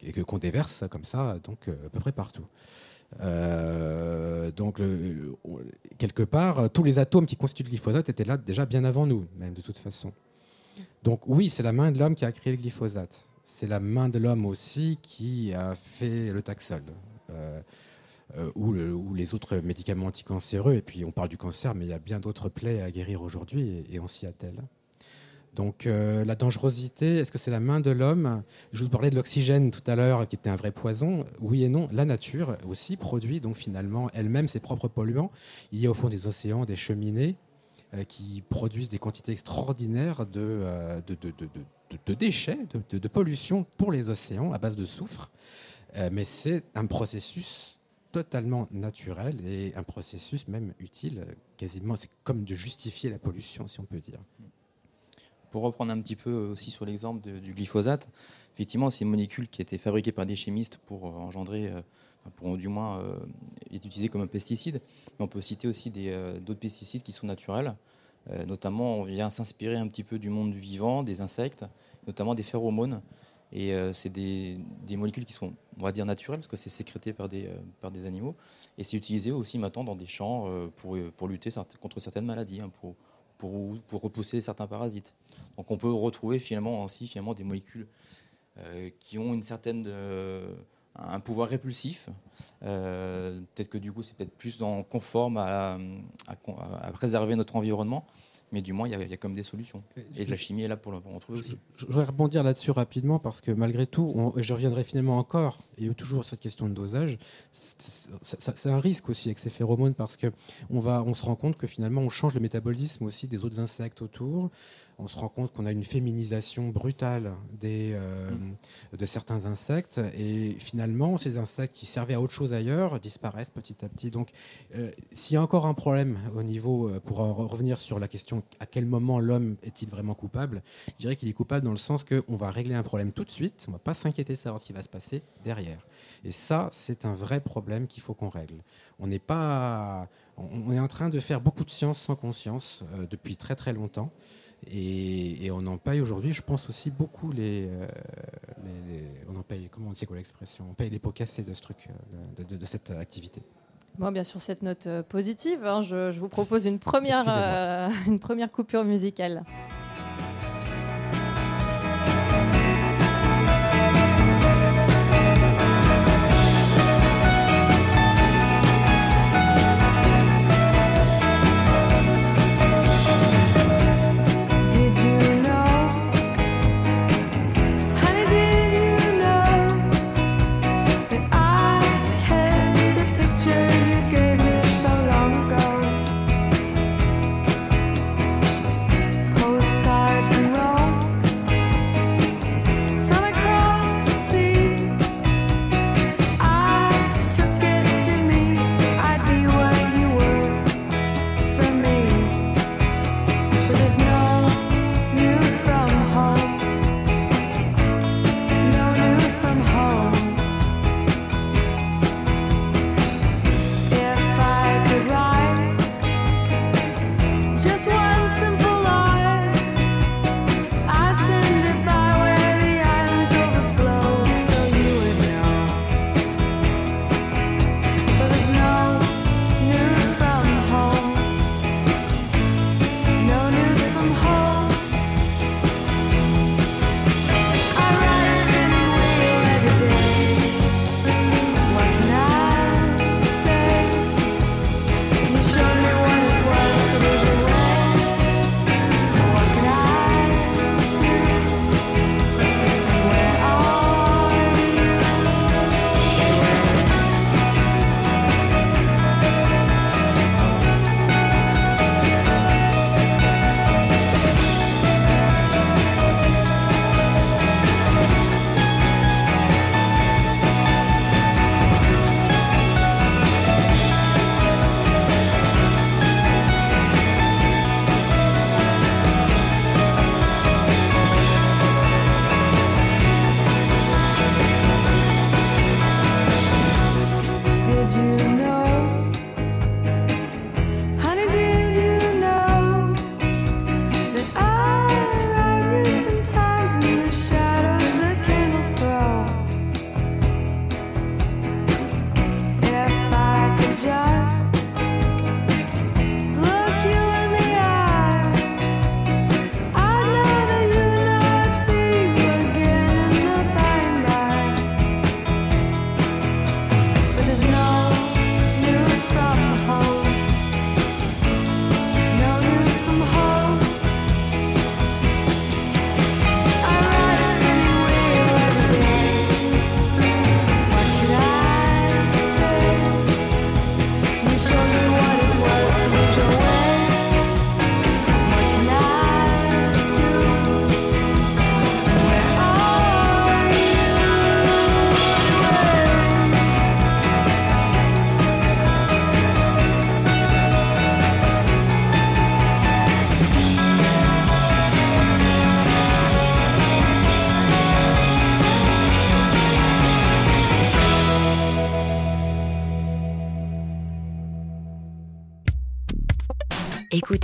et que qu'on déverse comme ça donc euh, à peu près partout. Euh, donc, quelque part, tous les atomes qui constituent le glyphosate étaient là déjà bien avant nous, même de toute façon. Donc, oui, c'est la main de l'homme qui a créé le glyphosate. C'est la main de l'homme aussi qui a fait le taxol. Euh, euh, ou, ou, les autres médicaments anticancéreux. Et puis on parle du cancer, mais il y a bien d'autres plaies à guérir aujourd'hui et, on s'y attelle. Donc euh, la dangerosité, est-ce que c'est la main de l'homme? Je vous parlais de l'oxygène tout à l'heure, qui était un vrai poison. Oui et non. La nature aussi produit donc finalement elle-même ses propres polluants. Il y a au fond des océans des cheminées euh, qui produisent des quantités extraordinaires euh, de, déchets, de, pollution pour les océans à base de soufre. Mais c'est un processus totalement naturel et un processus même utile, quasiment, c'est comme de justifier la pollution, si on peut dire pour reprendre un petit peu aussi sur l'exemple du glyphosate, effectivement, c'est une molécule qui a été fabriquée par des chimistes pour euh, engendrer, euh, pour du moins euh, être utilisée comme un pesticide. Mais on peut citer aussi d'autres pesticides qui sont naturels. notamment, on vient s'inspirer un petit peu du monde vivant, des insectes, notamment des phéromones. Et c'est des, molécules qui sont, on va dire, naturelles, parce que c'est sécrété par des, par des animaux. Et c'est utilisé aussi maintenant dans des champs pour, pour lutter contre certaines maladies, hein, pour, pour, repousser certains parasites. Donc on peut retrouver finalement ainsi finalement des molécules euh, qui ont une certaine euh, un pouvoir répulsif. Euh, peut-être que du coup c'est peut-être plus dans, conforme à, préserver notre environnement mais du moins, il y, a, il y, a comme des solutions. Et la chimie est là pour, pour en trouver aussi. Je, voudrais rebondir là-dessus rapidement parce que malgré tout, je reviendrai finalement encore, il y a toujours cette question de dosage. C'est un risque aussi avec ces phéromones parce qu'on on se rend compte que finalement, on change le métabolisme aussi des autres insectes autour on se rend compte qu'on a une féminisation brutale des, euh, mm. de certains insectes. Et finalement, ces insectes qui servaient à autre chose ailleurs disparaissent petit à petit. Donc, euh, s'il y a encore un problème au niveau, euh, pour revenir sur la question à quel moment l'homme est-il vraiment coupable, je dirais qu'il est coupable dans le sens qu'on va régler un problème tout de suite, on ne va pas s'inquiéter de savoir ce qui va se passer derrière. Et ça, c'est un vrai problème qu'il faut qu'on règle. On n'est pas. On est en train de faire beaucoup de science sans conscience depuis très très longtemps. Et, on en paye aujourd'hui, je pense aussi beaucoup les, euh, on en paye, comment on dit quoi l'expression? On paye les pots cassés de ce truc, euh, de, cette activité. Bon, bien sûr, cette note euh, positive, hein, je, je, vous propose une première, une première coupure musicale.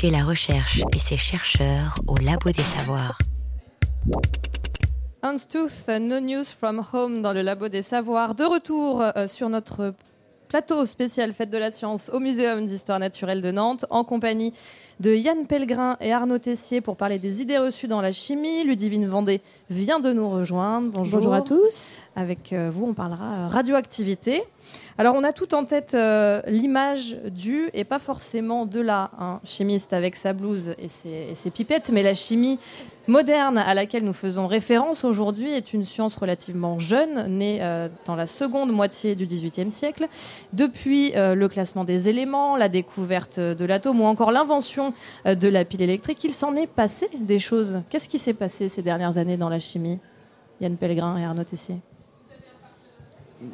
La recherche et ses chercheurs au Labo des Savoirs. Hans Tooth, No News from Home dans le Labo des Savoirs. De retour euh, sur notre plateau spécial Fête de la Science au Muséum d'Histoire Naturelle de Nantes en compagnie de Yann Pellegrin et Arnaud Tessier pour parler des idées reçues dans la chimie. Ludivine Vendée vient de nous rejoindre. Bonjour, Bonjour à tous. Avec euh, vous, on parlera radioactivité. Alors, on a tout en tête euh, l'image du, et pas forcément de la, un chimiste avec sa blouse et ses, et ses pipettes, mais la chimie moderne à laquelle nous faisons référence aujourd'hui est une science relativement jeune, née euh, dans la seconde moitié du XVIIIe siècle. Depuis euh, le classement des éléments, la découverte de l'atome ou encore l'invention euh, de la pile électrique, il s'en est passé des choses. Qu'est-ce qui s'est passé ces dernières années dans la chimie Yann Pellegrin et Arnaud Tessier?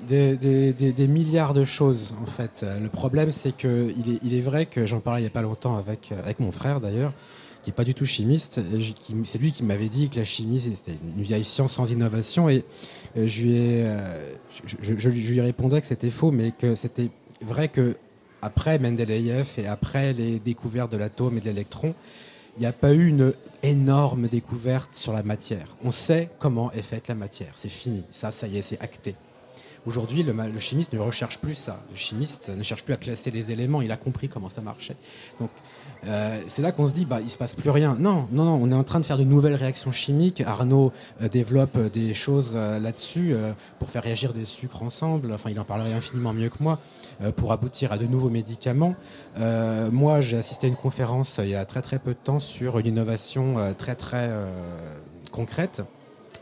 Des, milliards de choses en fait. Le problème c'est que il est, vrai que j'en parlais il n'y a pas longtemps avec, avec mon frère d'ailleurs, qui n'est pas du tout chimiste. qui- C'est lui qui m'avait dit que la chimie c'était une vieille science sans innovation et euh, je lui, euh, je lui répondais que c'était faux, mais que c'était vrai que après Mendeleïev et après les découvertes de l'atome et de l'électron, il n'y a pas eu une énorme découverte sur la matière. On sait comment est faite la matière. C'est fini. Ça, ça y est, c'est acté. Aujourd'hui, le, chimiste ne recherche plus ça. Le chimiste ne cherche plus à classer les éléments. Il a compris comment ça marchait. Donc, euh, c'est là qu'on se dit, bah, il se passe plus rien. Non, non, non. On est en train de faire de nouvelles réactions chimiques. Arnaud euh, développe euh, des choses là-dessus pour faire réagir des sucres ensemble. Enfin, il en parlerait infiniment mieux que moi pour aboutir à de nouveaux médicaments. Moi, j'ai assisté à une conférence il y a très très peu de temps sur une innovation très très concrète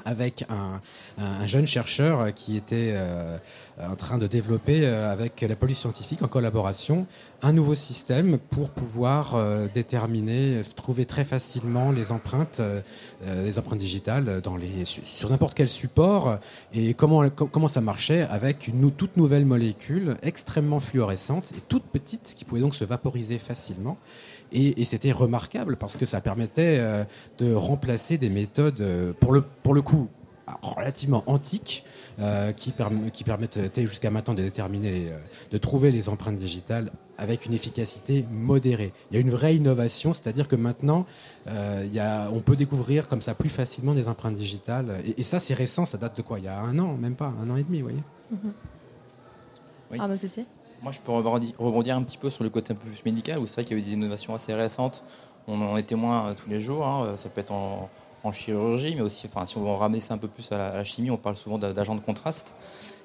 avec un, un- un jeune chercheur qui était euh, en train de développer euh, avec la police scientifique en collaboration un nouveau système pour pouvoir euh, déterminer, trouver très facilement les empreintes, les empreintes digitales dans les, sur, n'importe quel support et comment, com- comment ça marchait avec une toute nouvelle molécule extrêmement fluorescente et toute petite qui pouvait donc se vaporiser facilement. Et, et c'était remarquable parce que ça permettait euh, de remplacer des méthodes, euh, pour, le, pour le coup, relativement antiques, euh, qui, perm- qui permettaient jusqu'à maintenant de déterminer, les, euh, de trouver les empreintes digitales avec une efficacité modérée. Il y a une vraie innovation, c'est-à-dire que maintenant, euh, il y a, on peut découvrir comme ça plus facilement des empreintes digitales. Et, et ça, c'est récent, ça date de quoi? Il y a un an, même pas, un an et demi, vous voyez? Oui. Arnaud Tessier? Moi, je peux rebondir, un petit peu sur le côté un peu plus médical, où c'est vrai qu'il y a eu des innovations assez récentes. On en est témoin euh, tous les jours. hein. Ça peut être en, chirurgie, mais aussi, enfin, si on veut ramener ça un peu plus à la, chimie, on parle souvent d'a- d'agents de contraste.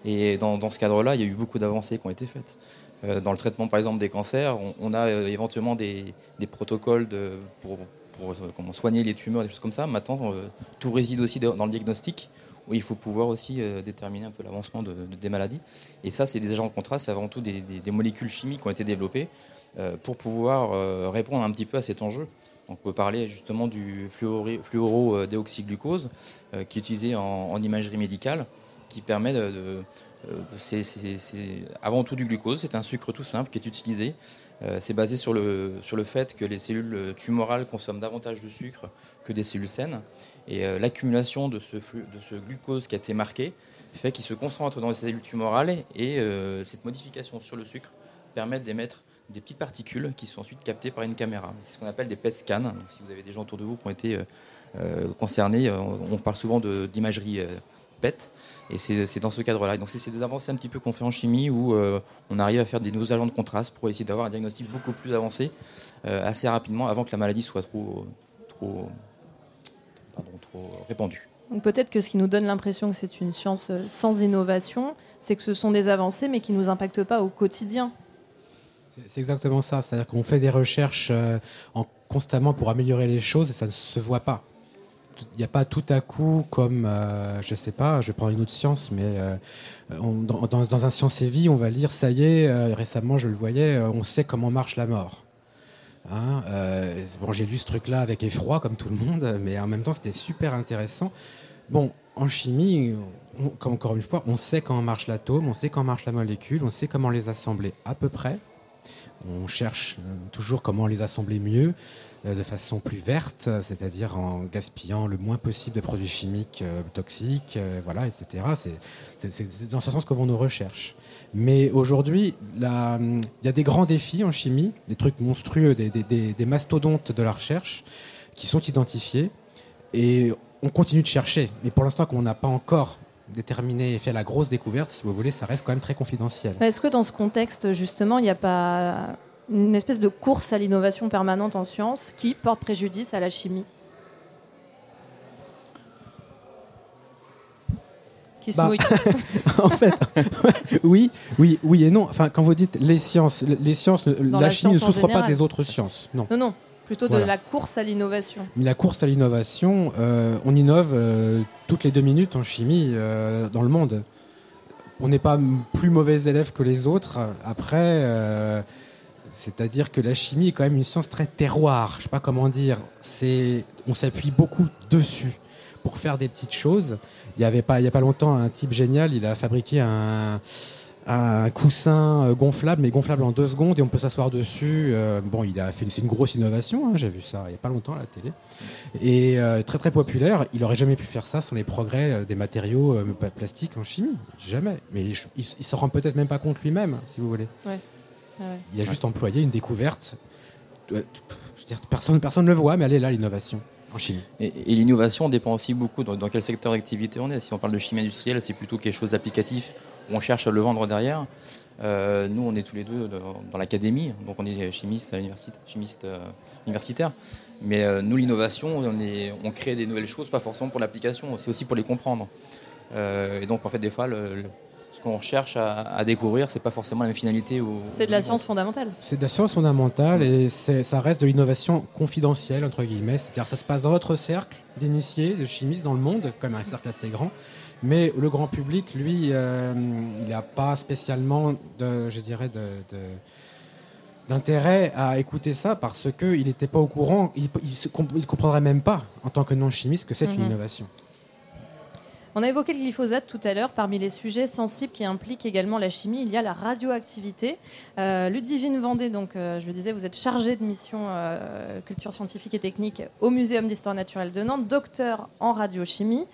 Et dans, ce cadre-là, il y a eu beaucoup d'avancées qui ont été faites. Euh, dans le traitement, par exemple, des cancers, on, a euh, éventuellement des, protocoles pour, euh, soigner les tumeurs, des choses comme ça. Maintenant, euh, tout réside aussi dans le diagnostic, il faut pouvoir aussi euh, déterminer un peu l'avancement de- de- des maladies. Et ça, c'est des agents de contraste, c'est avant tout des, molécules chimiques qui ont été développées euh, pour pouvoir euh, répondre un petit peu à cet enjeu. Donc, on peut parler justement du fluorodéoxyglucose qui est utilisé en, imagerie médicale, qui permet de... c'est avant tout du glucose, c'est un sucre tout simple qui est utilisé. C'est basé sur le, sur le fait que les cellules tumorales consomment davantage de sucre que des cellules saines. Et euh, l'accumulation de ce, glucose qui a été marqué fait qu'il se concentre dans les cellules tumorales et euh, cette modification sur le sucre permet d'émettre des petites particules qui sont ensuite captées par une caméra. C'est ce qu'on appelle des PET scans. Donc, si vous avez des gens autour de vous qui ont été euh, concernés, on parle souvent d'imagerie PET. Et c'est dans ce cadre-là. Donc c'est des avancées un petit peu qu'on fait en chimie où on arrive à faire des nouveaux agents de contraste pour essayer d'avoir un diagnostic beaucoup plus avancé assez rapidement avant que la maladie soit trop répandue. Donc peut-être que ce qui nous donne l'impression que c'est une science euh, sans innovation, c'est que ce sont des avancées mais qui ne nous impactent pas au quotidien. C'est- exactement ça. C'est-à-dire qu'on fait des recherches euh, en, constamment pour améliorer les choses et ça ne se voit pas. Il n'y a pas tout à coup comme, euh, je sais pas, je vais prendre une autre science, mais euh, on- dans, un Science et Vie, on va lire, ça y est, euh, récemment je le voyais, on sait comment marche la mort. Hein, euh, bon, j'ai lu ce truc-là avec effroi, comme tout le monde, mais en même temps, c'était super intéressant. Bon, en chimie, encore une fois, on sait comment marche l'atome, on sait comment marche la molécule, on sait comment les assembler à peu près. On cherche toujours comment les assembler mieux, de façon plus verte, c'est-à-dire en gaspillant le moins possible de produits chimiques toxiques, voilà, etc. C'est dans ce sens que vont nos recherches. Mais aujourd'hui, il y a des grands défis en chimie, des trucs monstrueux, des, mastodontes de la recherche qui sont identifiés. Et on continue de chercher. Mais pour l'instant, comme on n'a pas encore déterminé et fait la grosse découverte, si vous voulez, ça reste quand même très confidentiel. Est-ce que dans ce contexte, justement, il n'y a pas une espèce de course à l'innovation permanente en sciences qui porte préjudice à la chimie Bah, en fait, oui, oui, oui et non. Enfin, quand vous dites les sciences, les sciences, la, chimie ne souffre pas des autres sciences. Non, non, non plutôt de la course à l'innovation. Mais la course à l'innovation, euh, on innove euh, toutes les deux minutes en chimie euh, dans le monde. On n'est pas plus mauvais élèves que les autres. Après, c'est-à-dire que la chimie est quand même une science très terroir. Je ne sais pas comment dire. On s'appuie beaucoup dessus pour faire des petites choses. Il y avait pas, il y a pas longtemps, un type génial, il a fabriqué un, un coussin euh, gonflable, mais gonflable en deux secondes et on peut s'asseoir dessus. Euh, bon, il a fait c'est une grosse innovation, hein, j'ai vu ça il n'y a pas longtemps à la télé. Et euh, très très populaire. Il aurait jamais pu faire ça sans les progrès des matériaux plastiques en chimie. Jamais. Mais il, il, se rend peut-être même pas compte lui-même, si vous voulez. Il a juste employé une découverte. Je veux dire, personne personne ne le voit, mais elle est là l'innovation. Et, l'innovation dépend aussi beaucoup dans, quel secteur d'activité on est. Si on parle de chimie industrielle, c'est plutôt quelque chose d'applicatif où on cherche à le vendre derrière. Euh, nous, on est tous les deux dans, l'académie, donc on est chimistes à l'université, chimistes euh, universitaires. Mais euh, nous, l'innovation, on, on crée des nouvelles choses, pas forcément pour l'application, c'est aussi pour les comprendre. et donc, en fait, des fois, le ce qu'on cherche à, découvrir, c'est pas forcément la même finalité. C'est de la science fondamentale. C'est de la science fondamentale et ça reste de l'innovation confidentielle, entre guillemets. C'est-à-dire ça se passe dans notre cercle d'initiés, de chimistes dans le monde, comme un cercle assez grand. Mais le grand public, lui, euh, il n'a pas spécialement, de, je dirais, de, d'intérêt à écouter ça parce qu'il n'était pas au courant, il ne comprendrait même pas, en tant que non-chimiste, que c'est une mhm. innovation. On a évoqué le glyphosate tout à l'heure. Parmi les sujets sensibles qui impliquent également la chimie, il y a la radioactivité. Euh, Ludivine Vendée, donc, euh, je le disais, vous êtes chargée de mission euh, culture scientifique et technique au Muséum d'histoire naturelle de Nantes, docteur en radiochimie.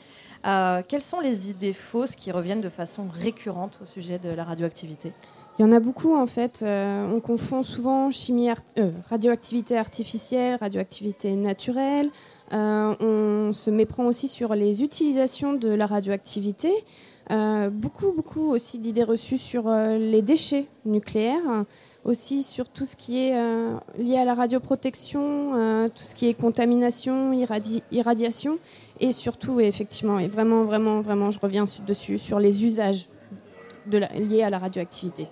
quelles sont les idées fausses qui reviennent de façon récurrente au sujet de la radioactivité? Il y en a beaucoup en fait. on confond souvent chimie radioactivité artificielle, radioactivité naturelle. Euh, on se méprend aussi sur les utilisations de la radioactivité. Euh, beaucoup, beaucoup aussi d'idées reçues sur euh, les déchets nucléaires, aussi sur tout ce qui est lié à la radioprotection, tout ce qui est contamination, irradiation, et surtout, effectivement, et vraiment, vraiment, vraiment, je reviens dessus, sur les usages liés à la radioactivité.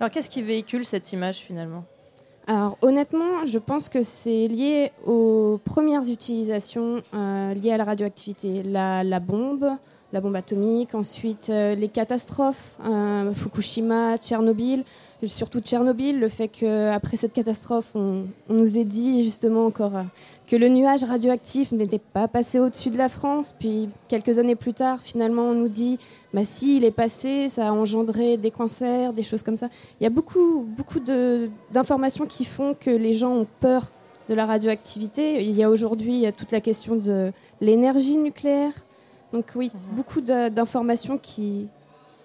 Alors, qu'est-ce qui véhicule cette image finalement? Alors honnêtement, je pense que c'est lié aux premières utilisations euh, liées à la radioactivité. La, bombe, la bombe atomique, ensuite euh, les catastrophes, euh, Fukushima, Tchernobyl, surtout Tchernobyl, le fait qu'après cette catastrophe, on, nous ait dit justement encore que le nuage radioactif n'était pas passé au-dessus de la France. Puis quelques années plus tard, finalement, on nous dit bah si, il est passé, ça a engendré des cancers, des choses comme ça. Il y a beaucoup, beaucoup d'informations qui font que les gens ont peur de la radioactivité. Il y a aujourd'hui toute la question de l'énergie nucléaire. Donc oui, mhm. beaucoup d'informations qui,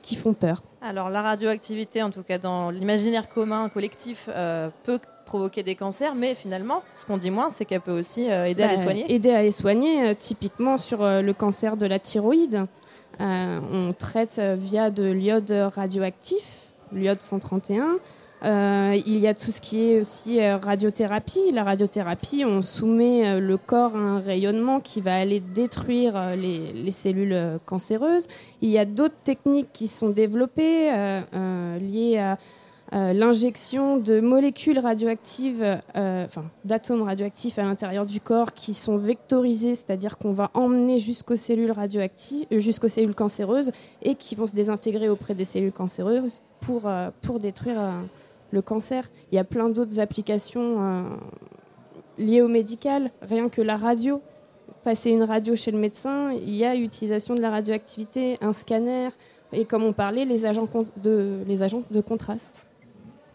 qui font peur. Alors la radioactivité, en tout cas dans l'imaginaire commun, collectif, euh, peut provoquer des cancers, mais finalement, ce qu'on dit moins, c'est qu'elle peut aussi euh, aider à les bah, soigner. Aider à les soigner, euh, typiquement sur le cancer de la thyroïde. on traite via de l'iode radioactif, l'iode 131. Euh, il y a tout ce qui est aussi euh, radiothérapie. La radiothérapie, on soumet euh, le corps à un rayonnement qui va aller détruire les, cellules cancéreuses. Il y a d'autres techniques qui sont développées liées à l'injection de molécules radioactives, enfin d'atomes radioactifs à l'intérieur du corps qui sont vectorisés, c'est-à-dire qu'on va emmener jusqu'aux cellules radioactives, jusqu'aux cellules cancéreuses et qui vont se désintégrer auprès des cellules cancéreuses pour, pour détruire le cancer. Il y a plein d'autres applications euh, liées au médical, rien que la radio. Passer une radio chez le médecin, il y a utilisation de la radioactivité, un scanner, et comme on parlait, les agents de, les agents de contraste.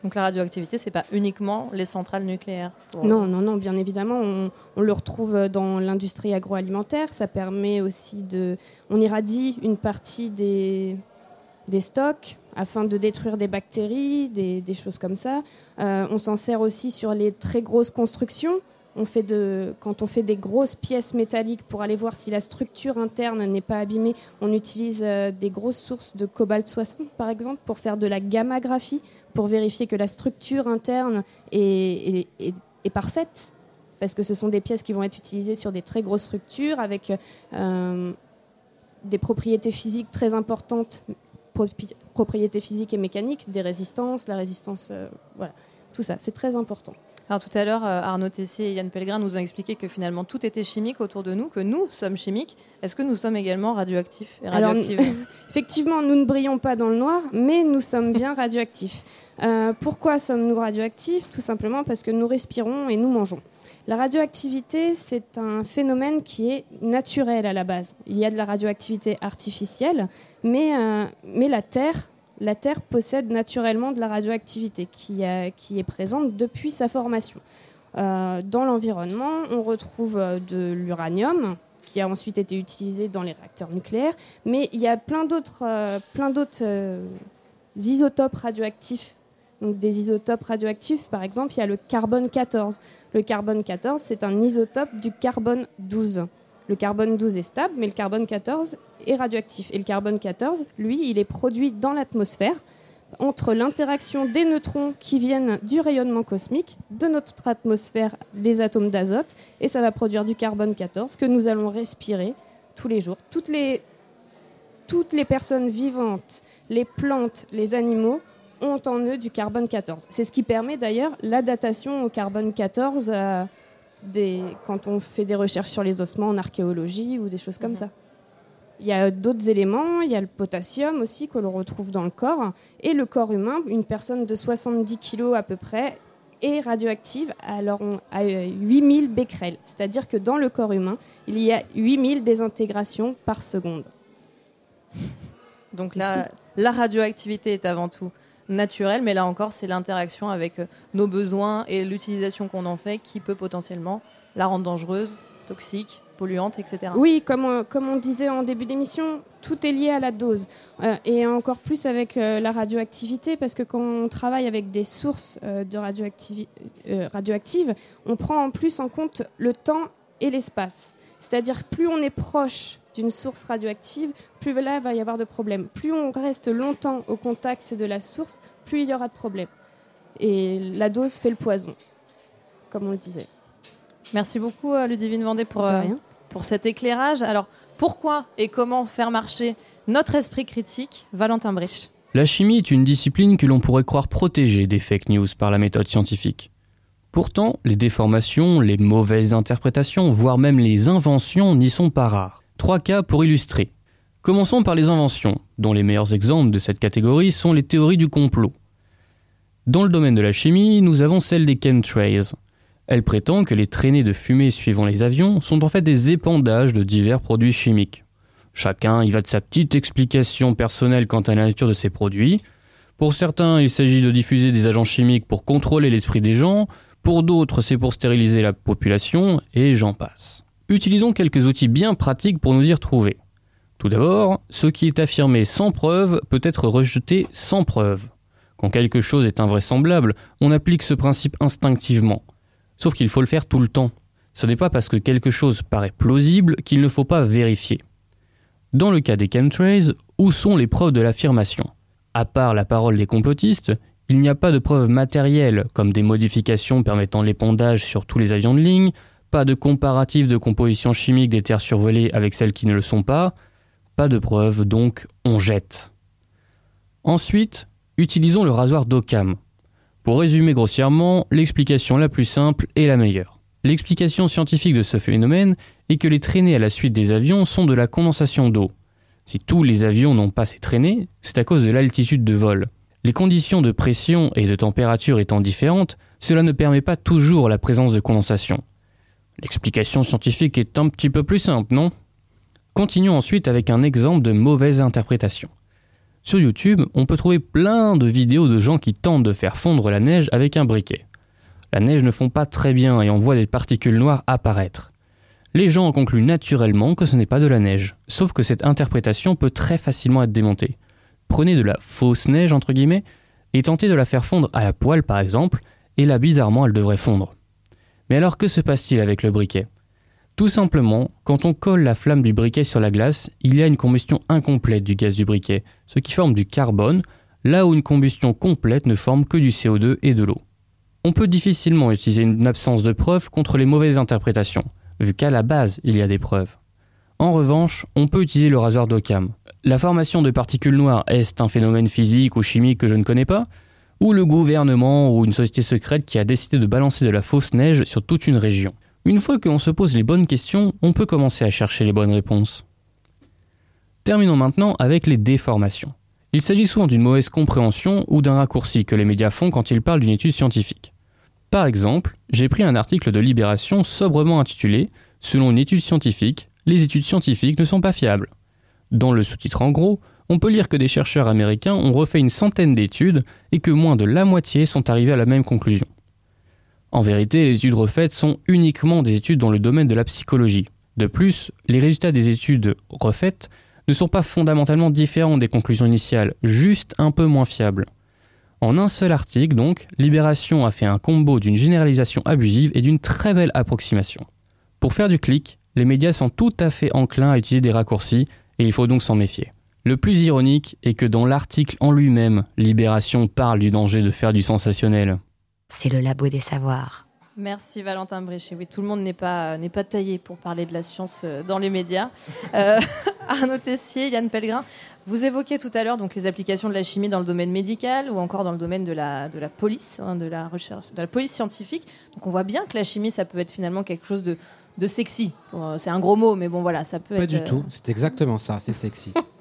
Donc la radioactivité, c'est pas uniquement les centrales nucléaires. Non, non, non, bien évidemment, on, on le retrouve dans l'industrie agroalimentaire. Ça permet aussi de, on irradie une partie des, des stocks afin de détruire des bactéries, des, choses comme ça. Euh, on s'en sert aussi sur les très grosses constructions. On fait de, quand on fait des grosses pièces métalliques pour aller voir si la structure interne n'est pas abîmée, on utilise euh, des grosses sources de cobalt 60 par exemple pour faire de la gammagraphie, pour vérifier que la structure interne est, parfaite. Parce que ce sont des pièces qui vont être utilisées sur des très grosses structures avec euh, des propriétés physiques très importantes, propriétés physiques et mécaniques, des résistances, la résistance, euh, voilà, tout ça, c'est très important. Alors tout à l'heure, euh, Arnaud Tessier et Yann Pellegrin nous ont expliqué que finalement tout était chimique autour de nous, que nous sommes chimiques. Est-ce que nous sommes également radioactifs et Alors, radioactifs Effectivement, nous ne brillons pas dans le noir, mais nous sommes bien radioactifs. Euh, pourquoi sommes-nous radioactifs? Tout simplement parce que nous respirons et nous mangeons. La radioactivité, c'est un phénomène qui est naturel à la base. Il y a de la radioactivité artificielle, mais, euh, mais la Terre, la Terre possède naturellement de la radioactivité qui, qui est présente depuis sa formation. Euh, dans l'environnement, on retrouve euh, de l'uranium qui a ensuite été utilisé dans les réacteurs nucléaires, mais il y a plein d'autres euh, euh, isotopes radioactifs. Donc des isotopes radioactifs, par exemple, il y a le carbone 14. Le carbone 14, c'est un isotope du carbone 12. Le carbone 12 est stable, mais le carbone 14 est radioactif. Et le carbone 14, lui, il est produit dans l'atmosphère entre l'interaction des neutrons qui viennent du rayonnement cosmique, de notre atmosphère, les atomes d'azote, et ça va produire du carbone 14 que nous allons respirer tous les jours. Toutes les, toutes les personnes vivantes, les plantes, les animaux ont en eux du carbone 14. C'est ce qui permet d'ailleurs la datation au carbone 14 euh, des, quand on fait des recherches sur les ossements en archéologie ou des choses comme ça. Il y a d'autres éléments, il y a le potassium aussi que l'on retrouve dans le corps. Et le corps humain, une personne de 70 kg à peu près, est radioactive alors on a euh, 8000 becquerels. C'est-à-dire que dans le corps humain, il y a 8000 désintégrations par seconde. Donc là, la radioactivité est avant tout naturelle, mais là encore, c'est l'interaction avec euh, nos besoins et l'utilisation qu'on en fait qui peut potentiellement la rendre dangereuse, toxique, polluante, etc. Oui, comme on, comme on disait en début d'émission, tout est lié à la dose. Euh, et encore plus avec euh, la radioactivité, parce que quand on travaille avec des sources de radioactivi- radioactives, on prend en plus en compte le temps et l'espace. C'est-à-dire plus on est proche d'une source radioactive, plus là il va y avoir de problèmes. Plus on reste longtemps au contact de la source, plus il y aura de problèmes. Et la dose fait le poison, comme on le disait. Merci beaucoup, euh, Ludivine Vendée, pour, euh, pour cet éclairage. Alors, pourquoi et comment faire marcher notre esprit critique Valentin Brich? La chimie est une discipline que l'on pourrait croire protégée des fake news par la méthode scientifique. Pourtant, les déformations, les mauvaises interprétations, voire même les inventions n'y sont pas rares. Trois cas pour illustrer. Commençons par les inventions, dont les meilleurs exemples de cette catégorie sont les théories du complot. Dans le domaine de la chimie, nous avons celle des chemtrails. Elle prétend que les traînées de fumée suivant les avions sont en fait des épandages de divers produits chimiques. Chacun y va de sa petite explication personnelle quant à la nature de ces produits. Pour certains, il s'agit de diffuser des agents chimiques pour contrôler l'esprit des gens, pour d'autres, c'est pour stériliser la population, et j'en passe. Utilisons quelques outils bien pratiques pour nous y retrouver. Tout d'abord, ce qui est affirmé sans preuve peut être rejeté sans preuve. Quand quelque chose est invraisemblable, on applique ce principe instinctivement. Sauf qu'il faut le faire tout le temps. Ce n'est pas parce que quelque chose paraît plausible qu'il ne faut pas vérifier. Dans le cas des chemtrails, où sont les preuves de l'affirmation? À part la parole des complotistes, il n'y a pas de preuves matérielles, comme des modifications permettant l'épandage sur tous les avions de ligne, pas de comparatif de composition chimique des terres survolées avec celles qui ne le sont pas, pas de preuves, donc on jette. Ensuite, utilisons le rasoir d'Occam. Pour résumer grossièrement, l'explication la plus simple est la meilleure. L'explication scientifique de ce phénomène est que les traînées à la suite des avions sont de la condensation d'eau. Si tous les avions n'ont pas ces traînées, c'est à cause de l'altitude de vol. Les conditions de pression et de température étant différentes, cela ne permet pas toujours la présence de condensation. L'explication scientifique est un petit peu plus simple, non? Continuons ensuite avec un exemple de mauvaise interprétation. Sur YouTube, on peut trouver plein de vidéos de gens qui tentent de faire fondre la neige avec un briquet. La neige ne fond pas très bien et on voit des particules noires apparaître. Les gens en concluent naturellement que ce n'est pas de la neige, sauf que cette interprétation peut très facilement être démontée. Prenez de la fausse neige, entre guillemets, et tentez de la faire fondre à la poêle par exemple, et là bizarrement elle devrait fondre. Mais alors que se passe-t-il avec le briquet? Tout simplement, quand on colle la flamme du briquet sur la glace, il y a une combustion incomplète du gaz du briquet, ce qui forme du carbone, là où une combustion complète ne forme que du CO2 et de l'eau. On peut difficilement utiliser une absence de preuve contre les mauvaises interprétations, vu qu'à la base il y a des preuves. En revanche, on peut utiliser le rasoir d'Occam. La formation de particules noires est un phénomène physique ou chimique que je ne connais pas? Ou le gouvernement ou une société secrète qui a décidé de balancer de la fausse neige sur toute une région Une fois qu'on se pose les bonnes questions, on peut commencer à chercher les bonnes réponses. Terminons maintenant avec les déformations. Il s'agit souvent d'une mauvaise compréhension ou d'un raccourci que les médias font quand ils parlent d'une étude scientifique. Par exemple, j'ai pris un article de Libération sobrement intitulé Selon une étude scientifique, les études scientifiques ne sont pas fiables. Dans le sous-titre en gros, on peut lire que des chercheurs américains ont refait une centaine d'études et que moins de la moitié sont arrivés à la même conclusion. En vérité, les études refaites sont uniquement des études dans le domaine de la psychologie. De plus, les résultats des études refaites ne sont pas fondamentalement différents des conclusions initiales, juste un peu moins fiables. En un seul article, donc, Libération a fait un combo d'une généralisation abusive et d'une très belle approximation. Pour faire du clic, les médias sont tout à fait enclins à utiliser des raccourcis et il faut donc s'en méfier. Le plus ironique est que dans l'article en lui-même, Libération parle du danger de faire du sensationnel. C'est le labo des savoirs. Merci Valentin Bréchet. Oui, tout le monde n'est pas, n'est pas taillé pour parler de la science euh, dans les médias. Euh, Arnaud Tessier, Yann Pellegrin, vous évoquez tout à l'heure donc les applications de la chimie dans le domaine médical ou encore dans le domaine de la, de la police, hein, de la recherche, de la police scientifique. Donc on voit bien que la chimie, ça peut être finalement quelque chose de, de sexy. Bon, c'est un gros mot, mais bon voilà, ça peut Pas être. du euh, tout, c'est exactement ça, c'est sexy.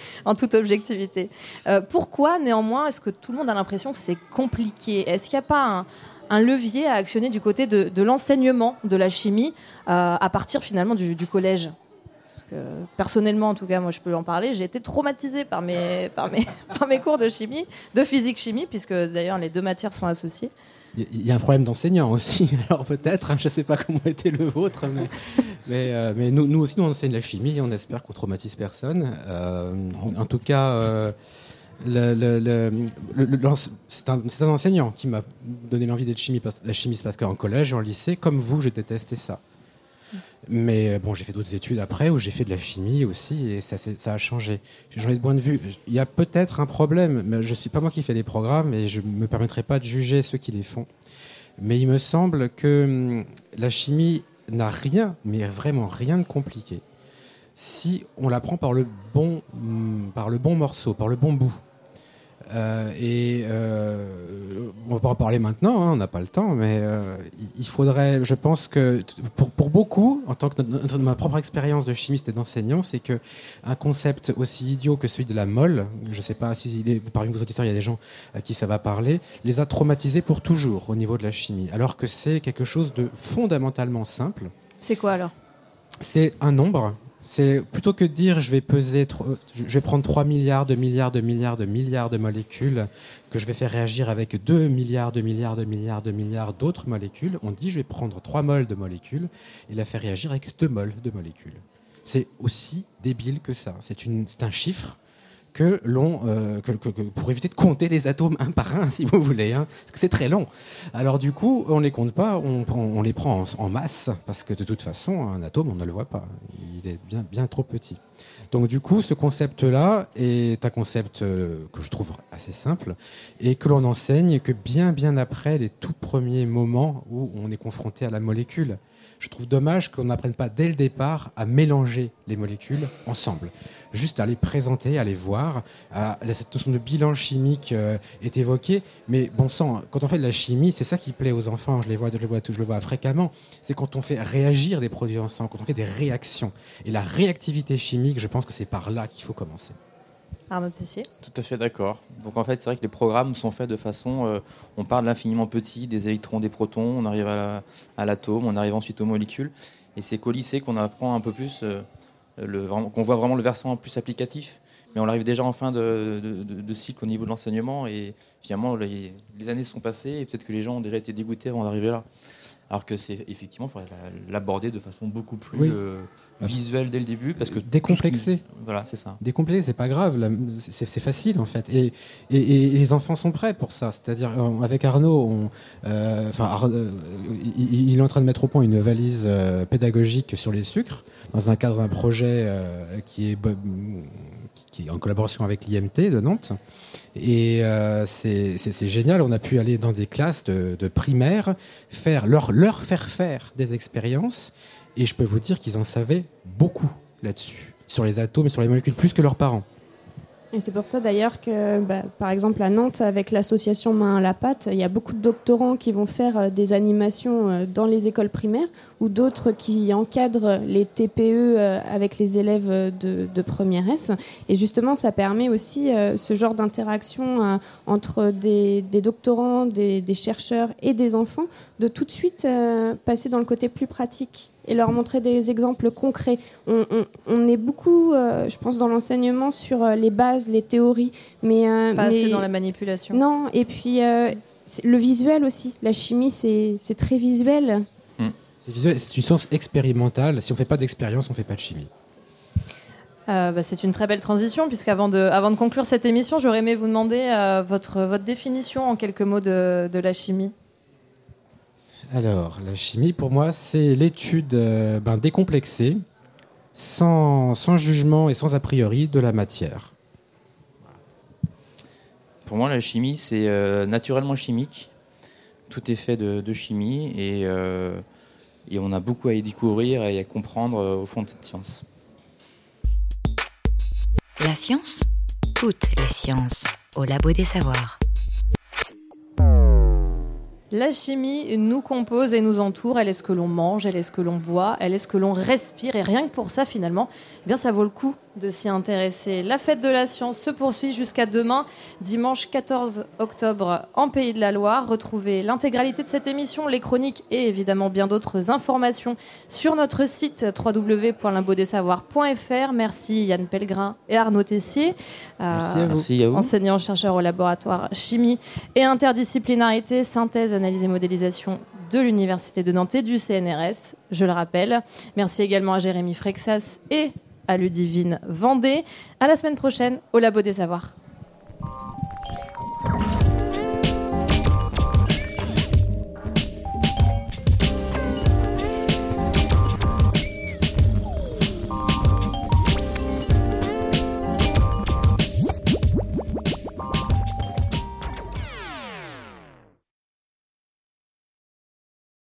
en toute objectivité. Euh, pourquoi, néanmoins, est-ce que tout le monde a l'impression que c'est compliqué? Est-ce qu'il n'y a pas un, levier à actionner du côté de, l'enseignement de la chimie euh, à partir finalement du, du collège? Parce que, personnellement, en tout cas, moi je peux en parler, j'ai été traumatisée par mes, par, mes, par mes cours de chimie, de physique-chimie, puisque d'ailleurs les deux matières sont associées. Il y a un problème d'enseignant aussi, alors peut-être, hein, je ne sais pas comment était le vôtre, mais, mais, euh, nous, aussi, nous, on enseigne la chimie et on espère qu'on traumatise personne. Euh, en tout cas, euh, c'est un, enseignant qui m'a donné l'envie d'être chimiste parce qu'en collège et en lycée, comme vous, je détestais ça. Mais bon, j'ai fait d'autres études après où j'ai fait de la chimie aussi et ça, a changé. J'ai changé de point de vue. Il y a peut-être un problème, mais je suis pas moi qui fais les programmes et je me permettrai pas de juger ceux qui les font. Mais il me semble que hum, la chimie n'a rien, mais vraiment rien de compliqué, si on la prend par le bon, hum, par le bon morceau, par le bon bout. Euh, et euh, on va pas en parler maintenant, hein, on n'a pas le temps, mais euh, il- faudrait, je pense que pour, pour beaucoup, en tant que notre- ma propre expérience de chimiste et d'enseignant, c'est que un concept aussi idiot que celui de la molle, je ne sais pas si il est- parmi vos auditeurs il y a des gens à qui ça va parler, les a traumatisés pour toujours au niveau de la chimie, alors que c'est quelque chose de fondamentalement simple. C'est quoi alors? C'est un nombre. C'est plutôt que de dire je vais peser, je vais prendre 3 milliards de milliards de milliards de milliards de molécules que je vais faire réagir avec 2 milliards de milliards de milliards de milliards d'autres molécules. On dit je vais prendre 3 moles de molécules et la faire réagir avec 2 moles de molécules. C'est aussi débile que ça. C'est un chiffre euh, que- pour éviter de compter les atomes un par un, si vous voulez, hein, parce que c'est très long. Alors du coup, on les compte pas, on, les prend en, masse, parce que de toute façon, un atome, on ne le voit pas, il est bien, bien trop petit. Donc du coup, ce concept-là est un concept euh, que je trouve assez simple et que l'on enseigne que bien, bien après les tout premiers moments où on est confronté à la molécule. Je trouve dommage qu'on n'apprenne pas dès le départ à mélanger les molécules ensemble. Juste à les présenter, à les voir. Cette notion de bilan chimique euh, est évoquée, mais bon sang, quand on fait de la chimie, c'est ça qui plaît aux enfants. Je les vois, je le vois, je le vois fréquemment. C'est quand on fait réagir des produits ensemble, quand on fait des réactions. Et la réactivité chimique, je pense que c'est par là qu'il faut commencer. Tout à fait d'accord. Donc en fait, c'est vrai que les programmes sont faits de façon, euh, on part de l'infiniment petit, des électrons, des protons, on arrive à la- à l'atome, on arrive ensuite aux molécules. Et c'est qu'au lycée qu'on apprend un peu plus, euh, qu'on voit vraiment le versant plus applicatif. Mais on arrive déjà en fin de, cycle au niveau de l'enseignement et finalement les, années sont passées et peut-être que les gens ont déjà été dégoûtés avant d'arriver là. Alors que c'est effectivement, il faudrait l'aborder de façon beaucoup plus euh, visuelle dès le début, parce que décomplexé. Voilà, c'est ça. Décomplexé, c'est pas grave, c'est facile en fait, et, et, les enfants sont prêts pour ça. C'est-à-dire euh, avec Arnaud, euh, enfin, il, est en train de mettre au point une valise pédagogique sur les sucres dans un cadre d'un projet qui est en collaboration avec l'IMT de Nantes. Et euh, c'est génial, on a pu aller dans des classes de, primaire, faire, leur, leur faire faire des expériences, et je peux vous dire qu'ils en savaient beaucoup là-dessus, sur les atomes et sur les molécules, plus que leurs parents. Et c'est pour ça d'ailleurs que, bah, par exemple, à Nantes, avec l'association Main à la pâte, il y a beaucoup de doctorants qui vont faire euh, des animations euh, dans les écoles primaires ou d'autres qui encadrent les TPE euh, avec les élèves de, première S. Et justement, ça permet aussi ce genre d'interaction entre des, doctorants, des, des, chercheurs et des enfants de tout de suite passer dans le côté plus pratique et leur montrer des exemples concrets. On, est beaucoup, euh, je pense, dans l'enseignement sur euh, les bases, les théories, mais euh, pas assez dans la manipulation. Non, et puis le visuel aussi. La chimie, c'est très visuel. Hmm. C'est visuel, c'est une science expérimentale. Si on fait pas d'expérience, on fait pas de chimie. Bah, c'est une très belle transition, puisqu'avant de, avant de conclure cette émission, j'aurais aimé vous demander votre, votre définition en quelques mots de, de la chimie. Alors, la chimie, pour moi, c'est l'étude euh, ben, décomplexée, sans, jugement et sans a priori de la matière. Pour moi, la chimie, c'est euh, naturellement chimique. Tout est fait de, chimie euh, et, on a beaucoup à y découvrir et à comprendre au fond de cette science. La science Toutes les sciences, au Labo des Savoirs. La chimie nous compose et nous entoure. Elle est ce que l'on mange, elle est ce que l'on boit, elle est ce que l'on respire. Et rien que pour ça, finalement, eh bien, ça vaut le coup de s'y intéresser. La fête de la science se poursuit jusqu'à demain, dimanche 14 octobre, en Pays de la Loire. Retrouvez l'intégralité de cette émission, les chroniques et évidemment bien d'autres informations sur notre site www.limbodesavoirs.fr. Merci Yann Pellegrin et Arnaud Tessier, euh, enseignants-chercheurs au laboratoire chimie et interdisciplinarité, synthèse, analyse et modélisation de l'Université de Nantes et du CNRS, je le rappelle. Merci également à Jérémy Frexas et à Ludivine Vendée. À la semaine prochaine au Labo des Savoirs.